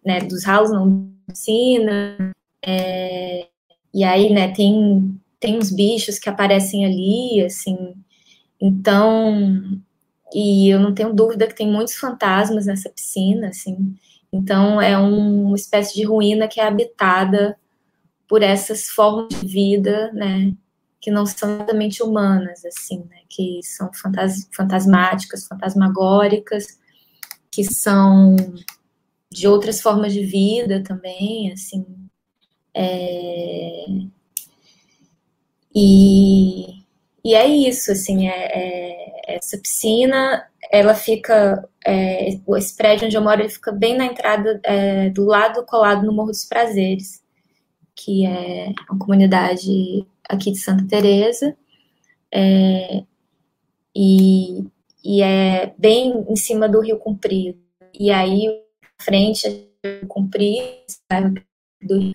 né? Dos ralos não piscina. É, e aí, né? Tem tem uns bichos que aparecem ali, assim. Então, e eu não tenho dúvida que tem muitos fantasmas nessa piscina, assim. Então, é um, uma espécie de ruína que é habitada por essas formas de vida, né, que não são exatamente humanas, assim, né, que são fantas, fantasmáticas, fantasmagóricas, que são de outras formas de vida também, assim. É... E e é isso, assim, é, é, essa piscina, ela fica, é, esse prédio onde eu moro, ele fica bem na entrada, é, do lado colado no Morro dos Prazeres, que é uma comunidade aqui de Santa Teresa, é, e, e é bem em cima do Rio Comprido. E aí, frente é Rio Comprido, do,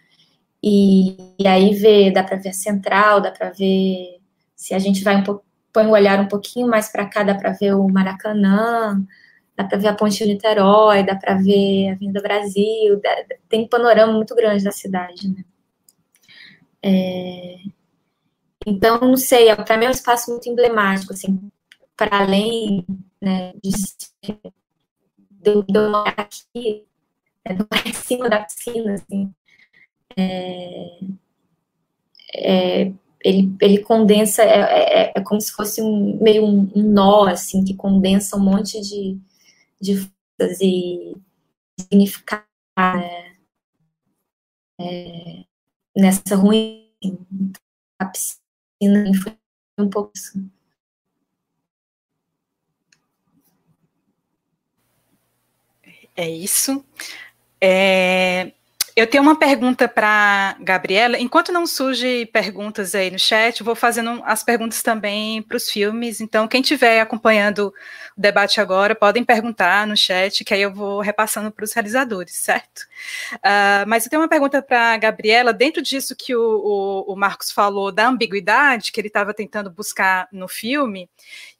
e, e aí vê, dá para ver a central, dá para ver se a gente vai um pouco, põe o olhar um pouquinho mais para cá, dá para ver o Maracanã, dá para ver a Ponte de Niterói, dá para ver a Vinda Brasil, dá, tem um panorama muito grande da cidade, né? É, então, não sei, para mim é um espaço muito emblemático, assim, para além né, de deu, deu uma aqui, é, em cima da piscina, assim, é, é, ele, ele condensa, é, é, é, como se fosse um, meio um, um, nó, assim, que condensa um monte de, de forças e significar né, é, nessa ruim a piscina foi um pouco assim. É isso. É, eu tenho uma pergunta para Gabriela. Enquanto não surge perguntas aí no chat, vou fazendo as perguntas também para os filmes. Então, quem estiver acompanhando o debate agora, podem perguntar no chat, que aí eu vou repassando para os realizadores, certo? Uh, mas eu tenho uma pergunta para Gabriela, dentro disso que o, o, o, Marcos falou da ambiguidade que ele estava tentando buscar no filme,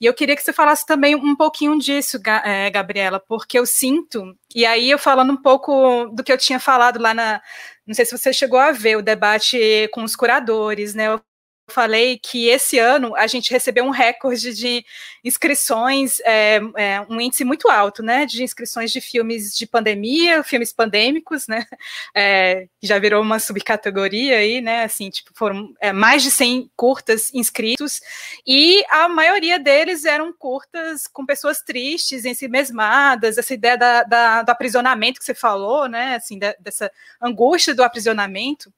e eu queria que você falasse também um pouquinho disso, eh, Gabriela, porque eu sinto e aí, eu falando um pouco do que eu tinha falado lá na. Não sei se você chegou a ver o debate com os curadores, né? Falei que esse ano a gente recebeu um recorde de inscrições, é, é, um índice muito alto, né, de inscrições de filmes de pandemia, filmes pandêmicos, né, é, já virou uma subcategoria aí, né, assim, tipo, foram é, mais de 100 curtas inscritos, e a maioria deles eram curtas com pessoas tristes, em si mesmadas, essa ideia da, da, do aprisionamento que você falou, né, assim, da, dessa angústia do aprisionamento,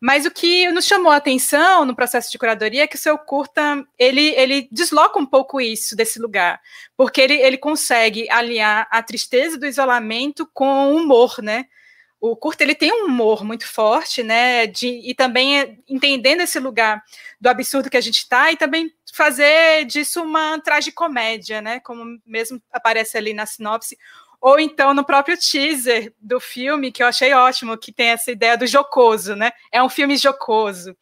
mas o que nos chamou a atenção no processo de curadoria é que o seu curta, ele, ele desloca um pouco isso desse lugar, porque ele, ele consegue aliar a tristeza do isolamento com o humor, né? O curta ele tem um humor muito forte, né? De, e também é, entendendo esse lugar do absurdo que a gente está e também fazer disso uma tragicomédia, né? Como mesmo aparece ali na sinopse, ou então no próprio teaser do filme, que eu achei ótimo, que tem essa ideia do jocoso, né? É um filme jocoso.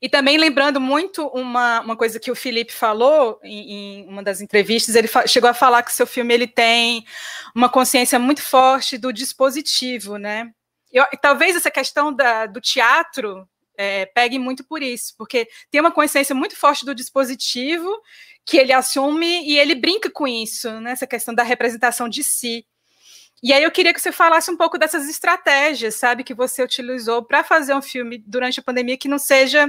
E também lembrando muito uma, uma coisa que o Felipe falou em, em uma das entrevistas, ele chegou a falar que o seu filme ele tem uma consciência muito forte do dispositivo, né? Eu, talvez essa questão da, do teatro é, pegue muito por isso, porque tem uma consciência muito forte do dispositivo que ele assume e ele brinca com isso, né? Essa questão da representação de si. E aí eu queria que você falasse um pouco dessas estratégias, sabe, que você utilizou para fazer um filme durante a pandemia que não seja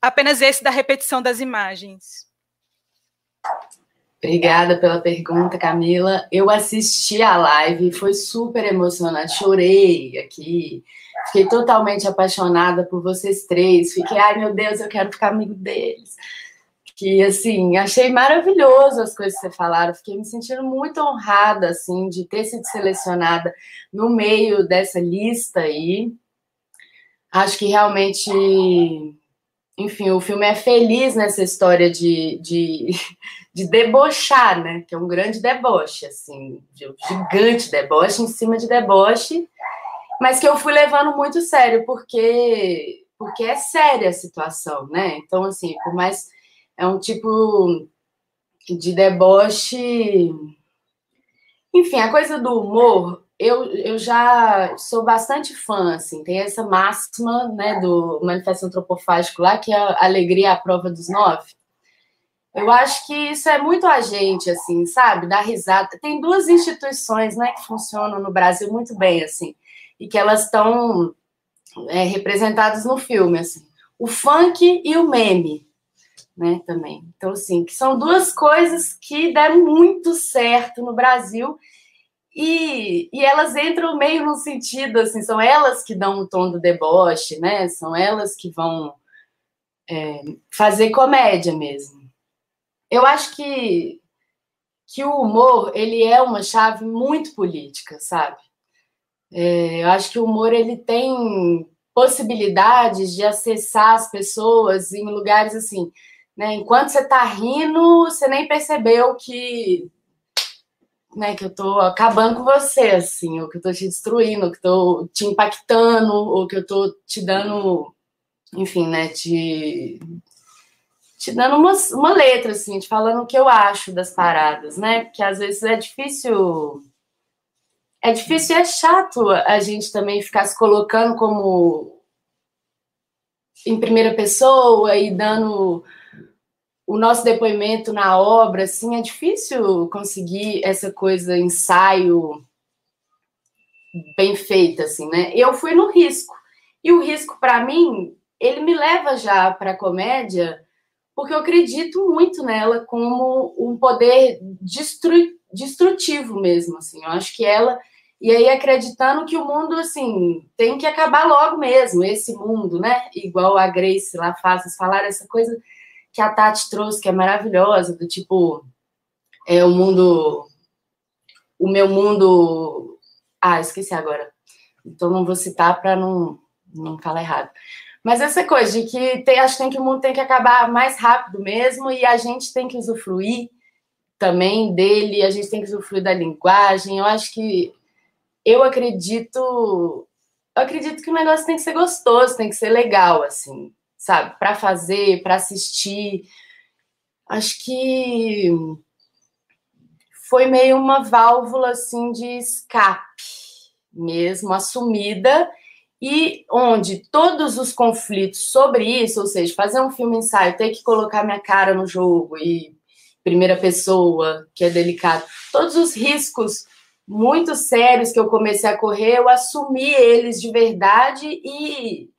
apenas esse da repetição das imagens. Obrigada pela pergunta, Camila. Eu assisti a live, foi super emocionante, chorei aqui, fiquei totalmente apaixonada por vocês três. Fiquei, ai meu Deus, eu quero ficar amigo deles que assim, achei maravilhoso as coisas que você falaram, fiquei me sentindo muito honrada assim de ter sido selecionada no meio dessa lista aí. Acho que realmente, enfim, o filme é feliz nessa história de, de, de debochar, né? Que é um grande deboche, assim, de um gigante deboche em cima de deboche, mas que eu fui levando muito sério, porque porque é séria a situação, né? Então, assim, por mais é um tipo de deboche. Enfim, a coisa do humor, eu, eu já sou bastante fã, assim, tem essa máxima, né, do Manifesto Antropofágico lá, que é a alegria à prova dos nove. Eu acho que isso é muito a gente, assim, sabe? Dar risada. Tem duas instituições, né, que funcionam no Brasil muito bem, assim, e que elas estão é, representadas no filme, assim. O funk e o meme né, também. Então, assim, que são duas coisas que deram muito certo no Brasil e, e elas entram meio no sentido, assim, são elas que dão o tom do deboche, né, são elas que vão é, fazer comédia mesmo. Eu acho que, que o humor, ele é uma chave muito política, sabe? É, eu acho que o humor, ele tem possibilidades de acessar as pessoas em lugares assim né? Enquanto você está rindo, você nem percebeu que, né, que eu estou acabando com você, assim, ou que eu estou te destruindo, ou que estou te impactando, ou que eu estou te dando, enfim, né, te, te dando uma, uma letra, assim, te falando o que eu acho das paradas, né? Porque às vezes é difícil. É difícil e é chato a gente também ficar se colocando como em primeira pessoa e dando o nosso depoimento na obra, assim, é difícil conseguir essa coisa, ensaio bem feita, assim, né? Eu fui no risco. E o risco, para mim, ele me leva já para a comédia, porque eu acredito muito nela como um poder destru destrutivo mesmo, assim. Eu acho que ela e aí acreditando que o mundo assim tem que acabar logo mesmo, esse mundo, né? Igual a Grace lá faz, falar essa coisa que a Tati trouxe, que é maravilhosa, do tipo é o mundo o meu mundo ah, esqueci agora. Então não vou citar para não não falar errado. Mas essa coisa de que tem, acho que, tem que o mundo tem que acabar mais rápido mesmo e a gente tem que usufruir também dele, a gente tem que usufruir da linguagem. Eu acho que eu acredito, eu acredito que o negócio tem que ser gostoso, tem que ser legal, assim, sabe? Para fazer, para assistir. Acho que foi meio uma válvula assim de escape mesmo assumida e onde todos os conflitos sobre isso, ou seja, fazer um filme ensaio, ter que colocar minha cara no jogo e primeira pessoa, que é delicado, todos os riscos muito sérios que eu comecei a correr, eu assumi eles de verdade e,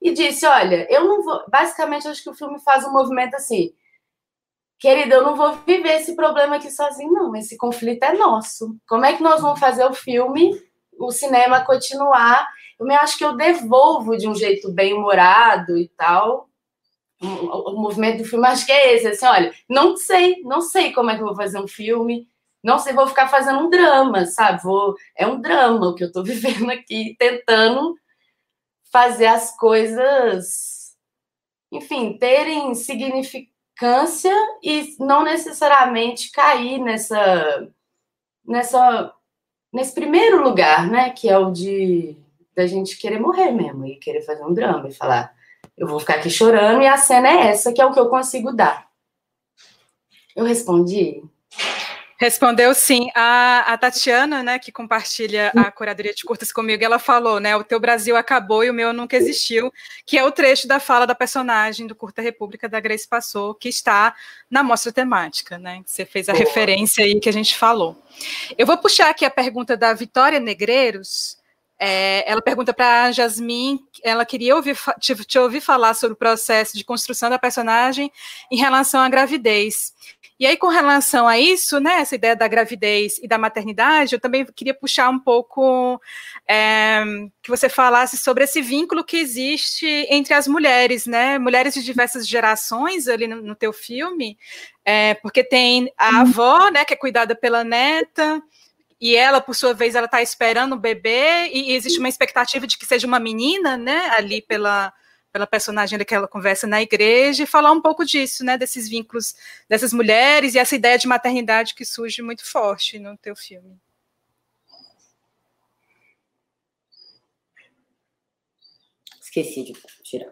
e disse: olha, eu não vou. Basicamente, acho que o filme faz um movimento assim. Querida, eu não vou viver esse problema aqui sozinho, não. Esse conflito é nosso. Como é que nós vamos fazer o filme, o cinema continuar eu acho que eu devolvo de um jeito bem humorado e tal. O, o movimento do filme acho que é esse, assim, olha, não sei, não sei como é que eu vou fazer um filme, não sei, vou ficar fazendo um drama, sabe? Vou, é um drama o que eu estou vivendo aqui, tentando fazer as coisas, enfim, terem significância e não necessariamente cair nessa, nessa, nesse primeiro lugar, né? Que é o de da gente querer morrer mesmo e querer fazer um drama e falar, eu vou ficar aqui chorando e a cena é essa, que é o que eu consigo dar. Eu respondi? Respondeu sim. A, a, Tatiana, né, que compartilha a curadoria de curtas comigo, ela falou, né, o teu Brasil acabou e o meu nunca existiu, que é o trecho da fala da personagem do Curta República da Grace Passou, que está na mostra temática, né, você fez a Boa. referência aí que a gente falou. Eu vou puxar aqui a pergunta da Vitória Negreiros, é, ela pergunta para a Jasmine, ela queria ouvir, te, te, ouvir falar sobre o processo de construção da personagem em relação à gravidez. E aí, com relação a isso, né, essa ideia da gravidez e da maternidade, eu também queria puxar um pouco é, que você falasse sobre esse vínculo que existe entre as mulheres, né, mulheres de diversas gerações ali no, no teu filme, é, porque tem a uhum. avó, né, que é cuidada pela neta, e ela, por sua vez, ela está esperando o bebê e existe uma expectativa de que seja uma menina, né, ali pela, pela personagem que ela conversa na igreja, e falar um pouco disso, né, desses vínculos dessas mulheres e essa ideia de maternidade que surge muito forte no teu filme. Esqueci de tirar.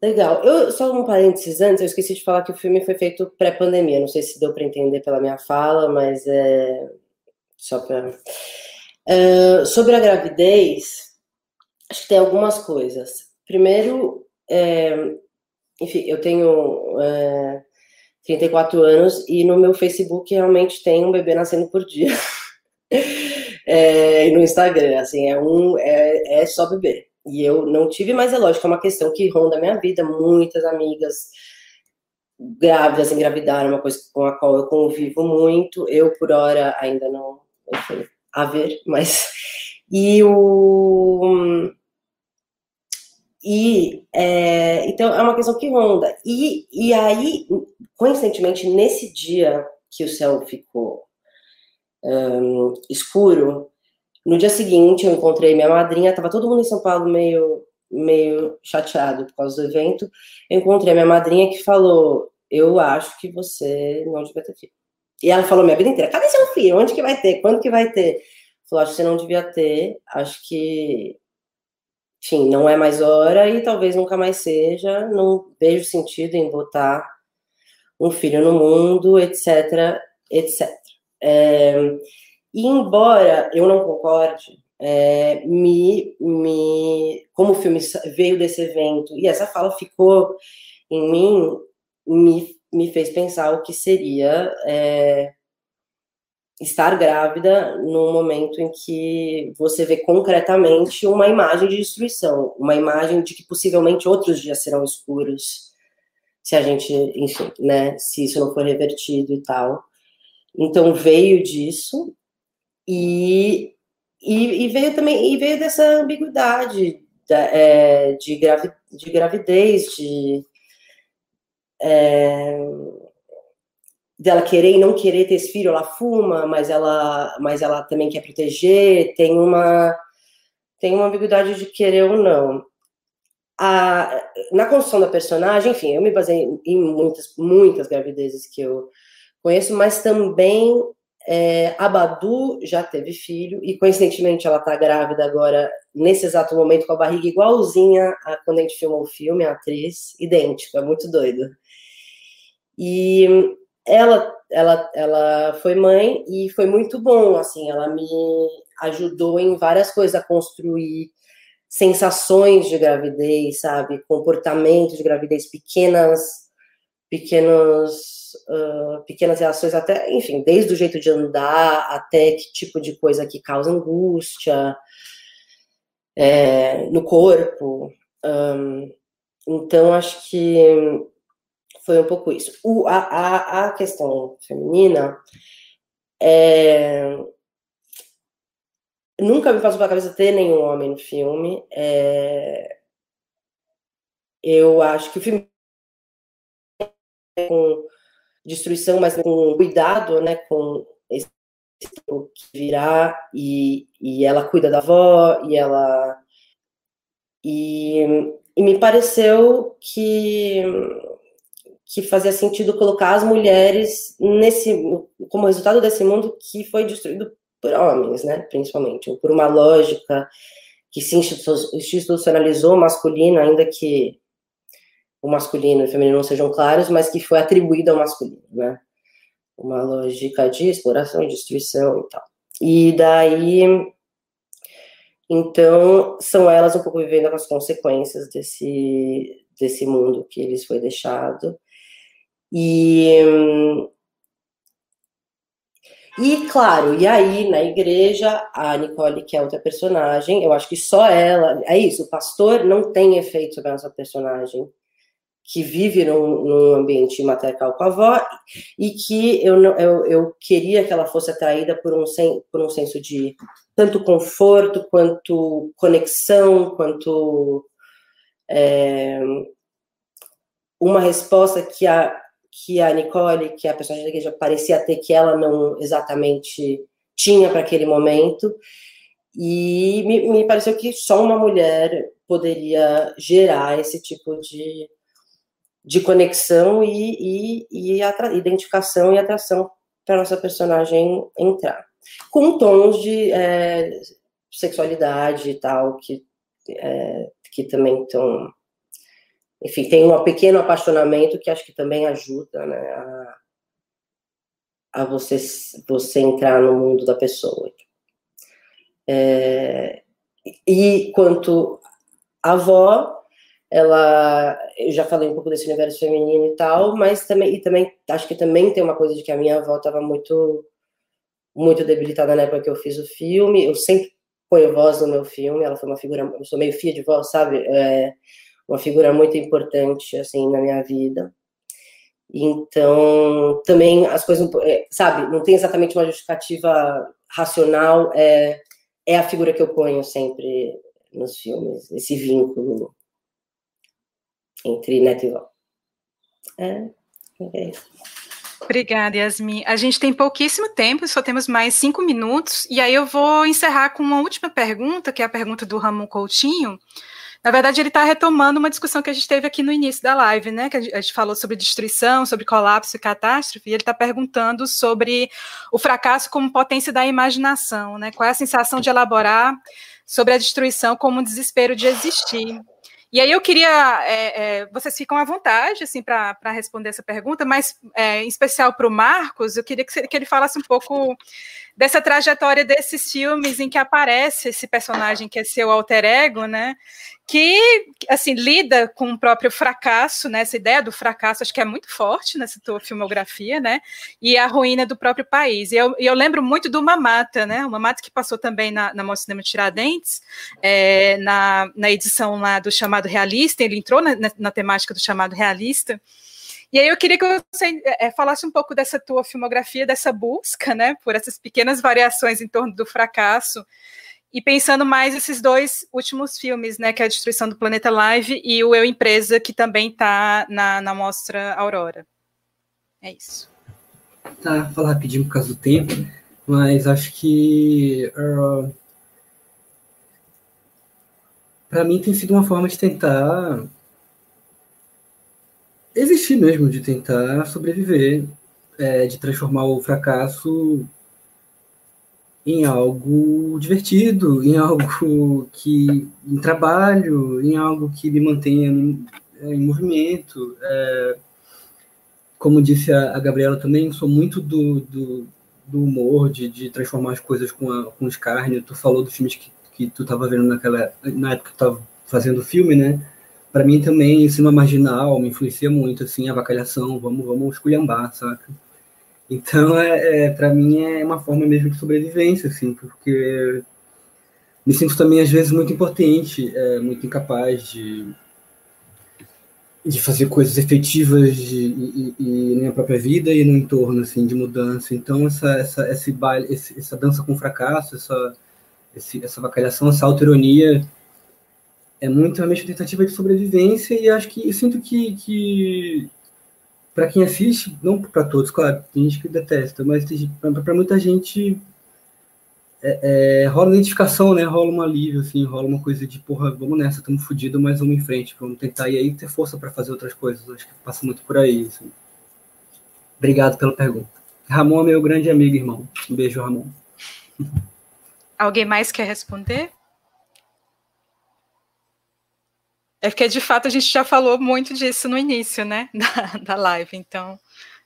Legal. Eu só um parênteses antes, eu esqueci de falar que o filme foi feito pré-pandemia. Não sei se deu para entender pela minha fala, mas é, só para. Uh, sobre a gravidez, acho que tem algumas coisas. Primeiro, é, enfim, eu tenho é, 34 anos e no meu Facebook realmente tem um bebê nascendo por dia. é, e no Instagram, assim, é, um, é, é só bebê. E eu não tive, mas é lógico, é uma questão que ronda a minha vida. Muitas amigas grávidas engravidaram, uma coisa com a qual eu convivo muito. Eu, por hora, ainda não, enfim, a ver, mas. E o. E, é, então, é uma questão que ronda. E, e aí, coincidentemente, nesse dia que o céu ficou um, escuro, no dia seguinte eu encontrei minha madrinha, estava todo mundo em São Paulo meio, meio chateado por causa do evento. Eu encontrei minha madrinha que falou: Eu acho que você não devia ter filho. E ela falou minha vida inteira: cadê seu filho? Onde que vai ter? Quando que vai ter? Falou: acho que você não devia ter. Acho que, enfim, não é mais hora e talvez nunca mais seja. Não vejo sentido em botar um filho no mundo, etc, etc. É, e embora eu não concorde, é, me, me, como o filme veio desse evento e essa fala ficou em mim, me me fez pensar o que seria é, estar grávida num momento em que você vê concretamente uma imagem de destruição, uma imagem de que possivelmente outros dias serão escuros, se a gente, enfim, né, se isso não for revertido e tal. Então veio disso e, e, e veio também e veio dessa ambiguidade da, é, de, gravi, de gravidez, de é, dela querer e não querer ter esse filho, ela fuma, mas ela, mas ela também quer proteger, tem uma tem uma ambiguidade de querer ou não. A, na construção da personagem, enfim, eu me baseei em muitas, muitas gravidezes que eu conheço, mas também é, a Badu já teve filho e, coincidentemente, ela está grávida agora, nesse exato momento, com a barriga igualzinha a quando a gente filmou o filme, a atriz, idêntica, muito doido. E ela, ela, ela foi mãe e foi muito bom, assim, ela me ajudou em várias coisas a construir sensações de gravidez, sabe, comportamento de gravidez, pequenas, pequenos, uh, pequenas reações, até, enfim, desde o jeito de andar até que tipo de coisa que causa angústia é, no corpo. Um, então, acho que foi um pouco isso. O, a, a, a questão feminina é, nunca me passou pela cabeça ter nenhum homem no filme. É, eu acho que o filme com destruição, mas com cuidado, né, com esse que virá e, e ela cuida da avó e ela e, e me pareceu que que fazia sentido colocar as mulheres nesse como resultado desse mundo que foi destruído por homens, né, principalmente, ou por uma lógica que se institucionalizou masculina, ainda que o masculino e o feminino não sejam claros, mas que foi atribuído ao masculino, né? Uma lógica de exploração e destruição e tal. E daí, então, são elas um pouco vivendo as consequências desse, desse mundo que lhes foi deixado. E, e claro, e aí na igreja, a Nicole, que é outra personagem, eu acho que só ela, é isso, o pastor não tem efeito sobre a nossa personagem, que vive num, num, ambiente matriarcal com a avó, e que eu, eu, eu queria que ela fosse atraída por um, por um senso de tanto conforto, quanto conexão, quanto é, uma resposta que a, que a Nicole, que é a personagem da igreja, parecia ter que ela não exatamente tinha para aquele momento. E me, me, pareceu que só uma mulher poderia gerar esse tipo de, de conexão e, e, e identificação e atração para nossa personagem entrar. Com tons de é, sexualidade e tal, que, é, que também estão enfim, tem um pequeno apaixonamento que acho que também ajuda, né, a, a você, você entrar no mundo da pessoa. É, e quanto a avó, ela, eu já falei um pouco desse universo feminino e tal, mas também, e também, acho que também tem uma coisa de que a minha avó estava muito, muito debilitada na época que eu fiz o filme, eu sempre ponho voz no meu filme, ela foi uma figura, eu sou meio filha de voz, sabe, é, uma figura muito importante assim na minha vida. Então, também as coisas, é, sabe, não tem exatamente uma justificativa racional, é, é a figura que eu ponho sempre nos filmes, esse vínculo entre neto e vó. É, é isso. Obrigada, Yasmin. A gente tem pouquíssimo tempo, só temos mais cinco minutos, e aí eu vou encerrar com uma última pergunta, que é a pergunta do Ramon Coutinho, na verdade, ele está retomando uma discussão que a gente teve aqui no início da live, né? Que a gente falou sobre destruição, sobre colapso e catástrofe, e ele está perguntando sobre o fracasso como potência da imaginação, né? Qual é a sensação de elaborar sobre a destruição como um desespero de existir. E aí eu queria, é, é, vocês ficam à vontade, assim, para responder essa pergunta, mas é, em especial para o Marcos, eu queria que, que, ele falasse um pouco dessa trajetória desses filmes em que aparece esse personagem que é seu alter ego, né? Que assim lida com o próprio fracasso, né? Essa ideia do fracasso acho que é muito forte nessa tua filmografia, né? E a ruína do próprio país. E eu, eu lembro muito do Mamata, né? O Mamata que passou também na, na Mostra Cinema Tiradentes, é, na, na edição lá do chamado realista. Ele entrou na, na, na temática do chamado realista. E aí eu queria que você é, falasse um pouco dessa tua filmografia, dessa busca, né, por essas pequenas variações em torno do fracasso, e pensando mais esses dois últimos filmes, né, que é a Destruição do Planeta Live e o Eu Empresa, que também está na, na mostra Aurora. É isso. Tá, falar rapidinho por causa do tempo, mas acho que uh, para mim tem sido uma forma de tentar existir mesmo, de tentar sobreviver, é, de transformar o fracasso em algo divertido, em algo que em trabalho, em algo que me mantenha em, em movimento. É, como disse a, a, Gabriela também, sou muito do, do, do humor, de, de, transformar as coisas com, a, com escárnio. Tu falou dos filmes que, que tu estava vendo naquela na época que tu estava fazendo o filme, né? para mim também, cima marginal me influencia muito, assim, a vacalhação, vamos, vamos esculhambar, saca? Então, é, é para mim é uma forma mesmo de sobrevivência, assim, porque me sinto também, às vezes, muito impotente, é, muito incapaz de, de fazer coisas efetivas de, e, na minha própria vida e no entorno, assim, de mudança. Então, essa, essa, esse baile, esse, essa dança com fracasso, essa, esse, essa vacalhação, essa autoironia é muito realmente tentativa de sobrevivência e acho que eu sinto que, que para quem assiste, não para todos, claro, tem gente que detesta, mas para muita gente é, é, rola identificação, né? Rola um alívio, assim, rola uma coisa de porra, vamos nessa, estamos fodidos, mas vamos em frente, vamos tentar e aí ter força para fazer outras coisas. Acho que passa muito por aí. Assim. Obrigado pela pergunta. Ramon é meu grande amigo, irmão. Um beijo, Ramon. Alguém mais quer responder? É porque, de fato, a gente já falou muito disso no início, né, da, da live, então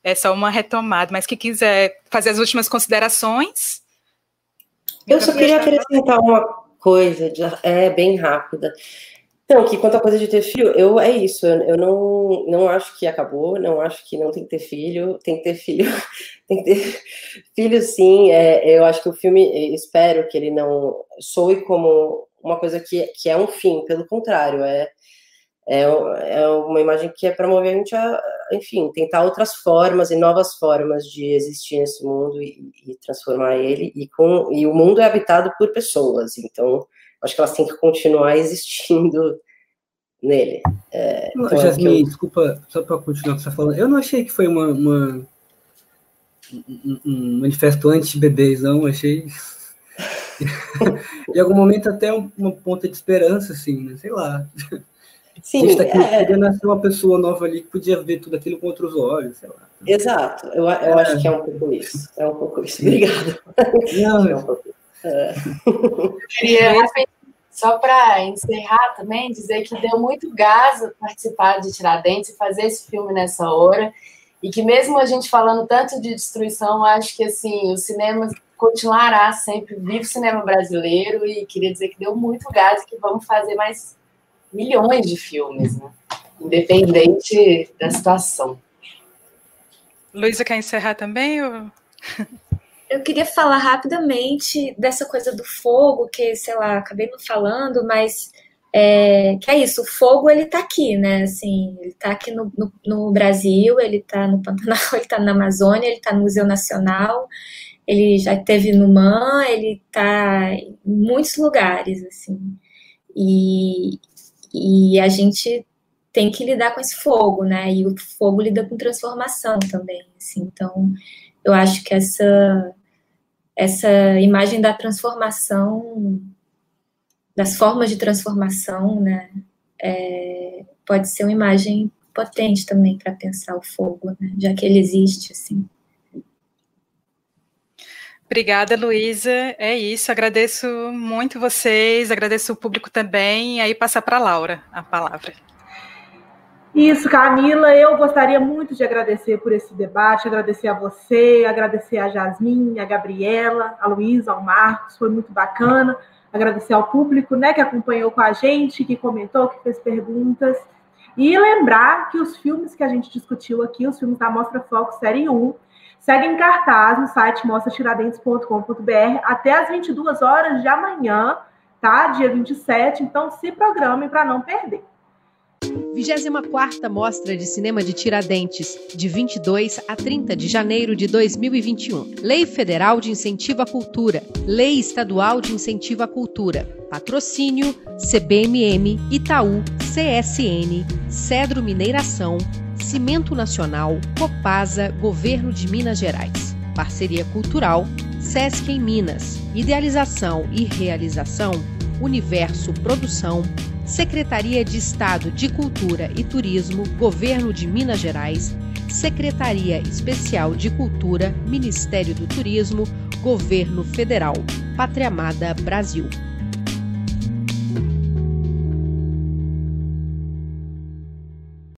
é só uma retomada, mas que quiser fazer as últimas considerações. Eu só queria acrescentar uma coisa, é bem rápida. Então, que quanto à coisa de ter filho, eu é isso, eu, eu, não, não acho que acabou, não acho que não tem que ter filho, tem que ter filho, tem que ter filho sim, é, eu acho que o filme, espero que ele não soe como uma coisa que, que é um fim, pelo contrário, é é, é uma imagem que é para mover a gente a, enfim, tentar outras formas e novas formas de existir nesse mundo e, e, transformar ele. E, com, e o mundo é habitado por pessoas, então acho que elas têm que continuar existindo nele. É, então, Jasmine, eu... desculpa, só para continuar o que você está falando, eu não achei que foi uma, uma um, um manifesto anti-bebês, não, achei em algum momento até uma ponta de esperança, assim, né? sei lá. Sim, a gente tá é... podia nascer uma pessoa nova ali que podia ver tudo aquilo com outros olhos, sei lá. Exato, eu, eu é. acho que é um pouco isso. É um pouco isso. Obrigada. Não, é um pouco é. Eu queria, só para encerrar também, dizer que deu muito gás participar de Tiradentes e fazer esse filme nessa hora. E que mesmo a gente falando tanto de destruição, acho que assim, o cinema continuará sempre vivo cinema brasileiro e queria dizer que deu muito gás e que vamos fazer mais milhões de filmes, né? independente da situação. Luísa quer encerrar também? Ou... Eu queria falar rapidamente dessa coisa do fogo, que, sei lá, acabei não falando, mas é, que é isso, o fogo ele tá aqui, né? Assim, ele tá aqui no, no, no Brasil, ele tá no Pantanal, ele tá na Amazônia, ele tá no Museu Nacional, ele já teve no MAN, ele tá em muitos lugares, assim. E, e a gente tem que lidar com esse fogo, né? E o fogo lida com transformação também, assim. Então, eu acho que essa essa imagem da transformação, das formas de transformação, né? É, pode ser uma imagem potente também para pensar o fogo, né? Já que ele existe, assim. Obrigada, Luísa. É isso. Agradeço muito vocês, agradeço o público também. E aí passar para a Laura a palavra. Isso, Camila, eu gostaria muito de agradecer por esse debate, agradecer a você, agradecer a Jasmine, a Gabriela, a Luísa, ao Marcos, foi muito bacana. Agradecer ao público, né, que acompanhou com a gente, que comentou, que fez perguntas. E lembrar que os filmes que a gente discutiu aqui, os filmes da Mostra Foco Série 1, seguem em cartaz no site mostratiradentes.com.br até as 22 horas de amanhã, tá? Dia 27, então se programem para não perder. 24ª Mostra de Cinema de Tiradentes, de 22 a 30 de janeiro de 2021. Lei Federal de Incentivo à Cultura. Lei Estadual de Incentivo à Cultura. Patrocínio CBMM, Itaú, CSN, Cedro Mineiração, Cimento Nacional, Copasa, Governo de Minas Gerais. Parceria Cultural, Sesc em Minas. Idealização e realização, Universo Produção, Secretaria de Estado de Cultura e Turismo, Governo de Minas Gerais, Secretaria Especial de Cultura, Ministério do Turismo, Governo Federal, Pátria Amada Brasil.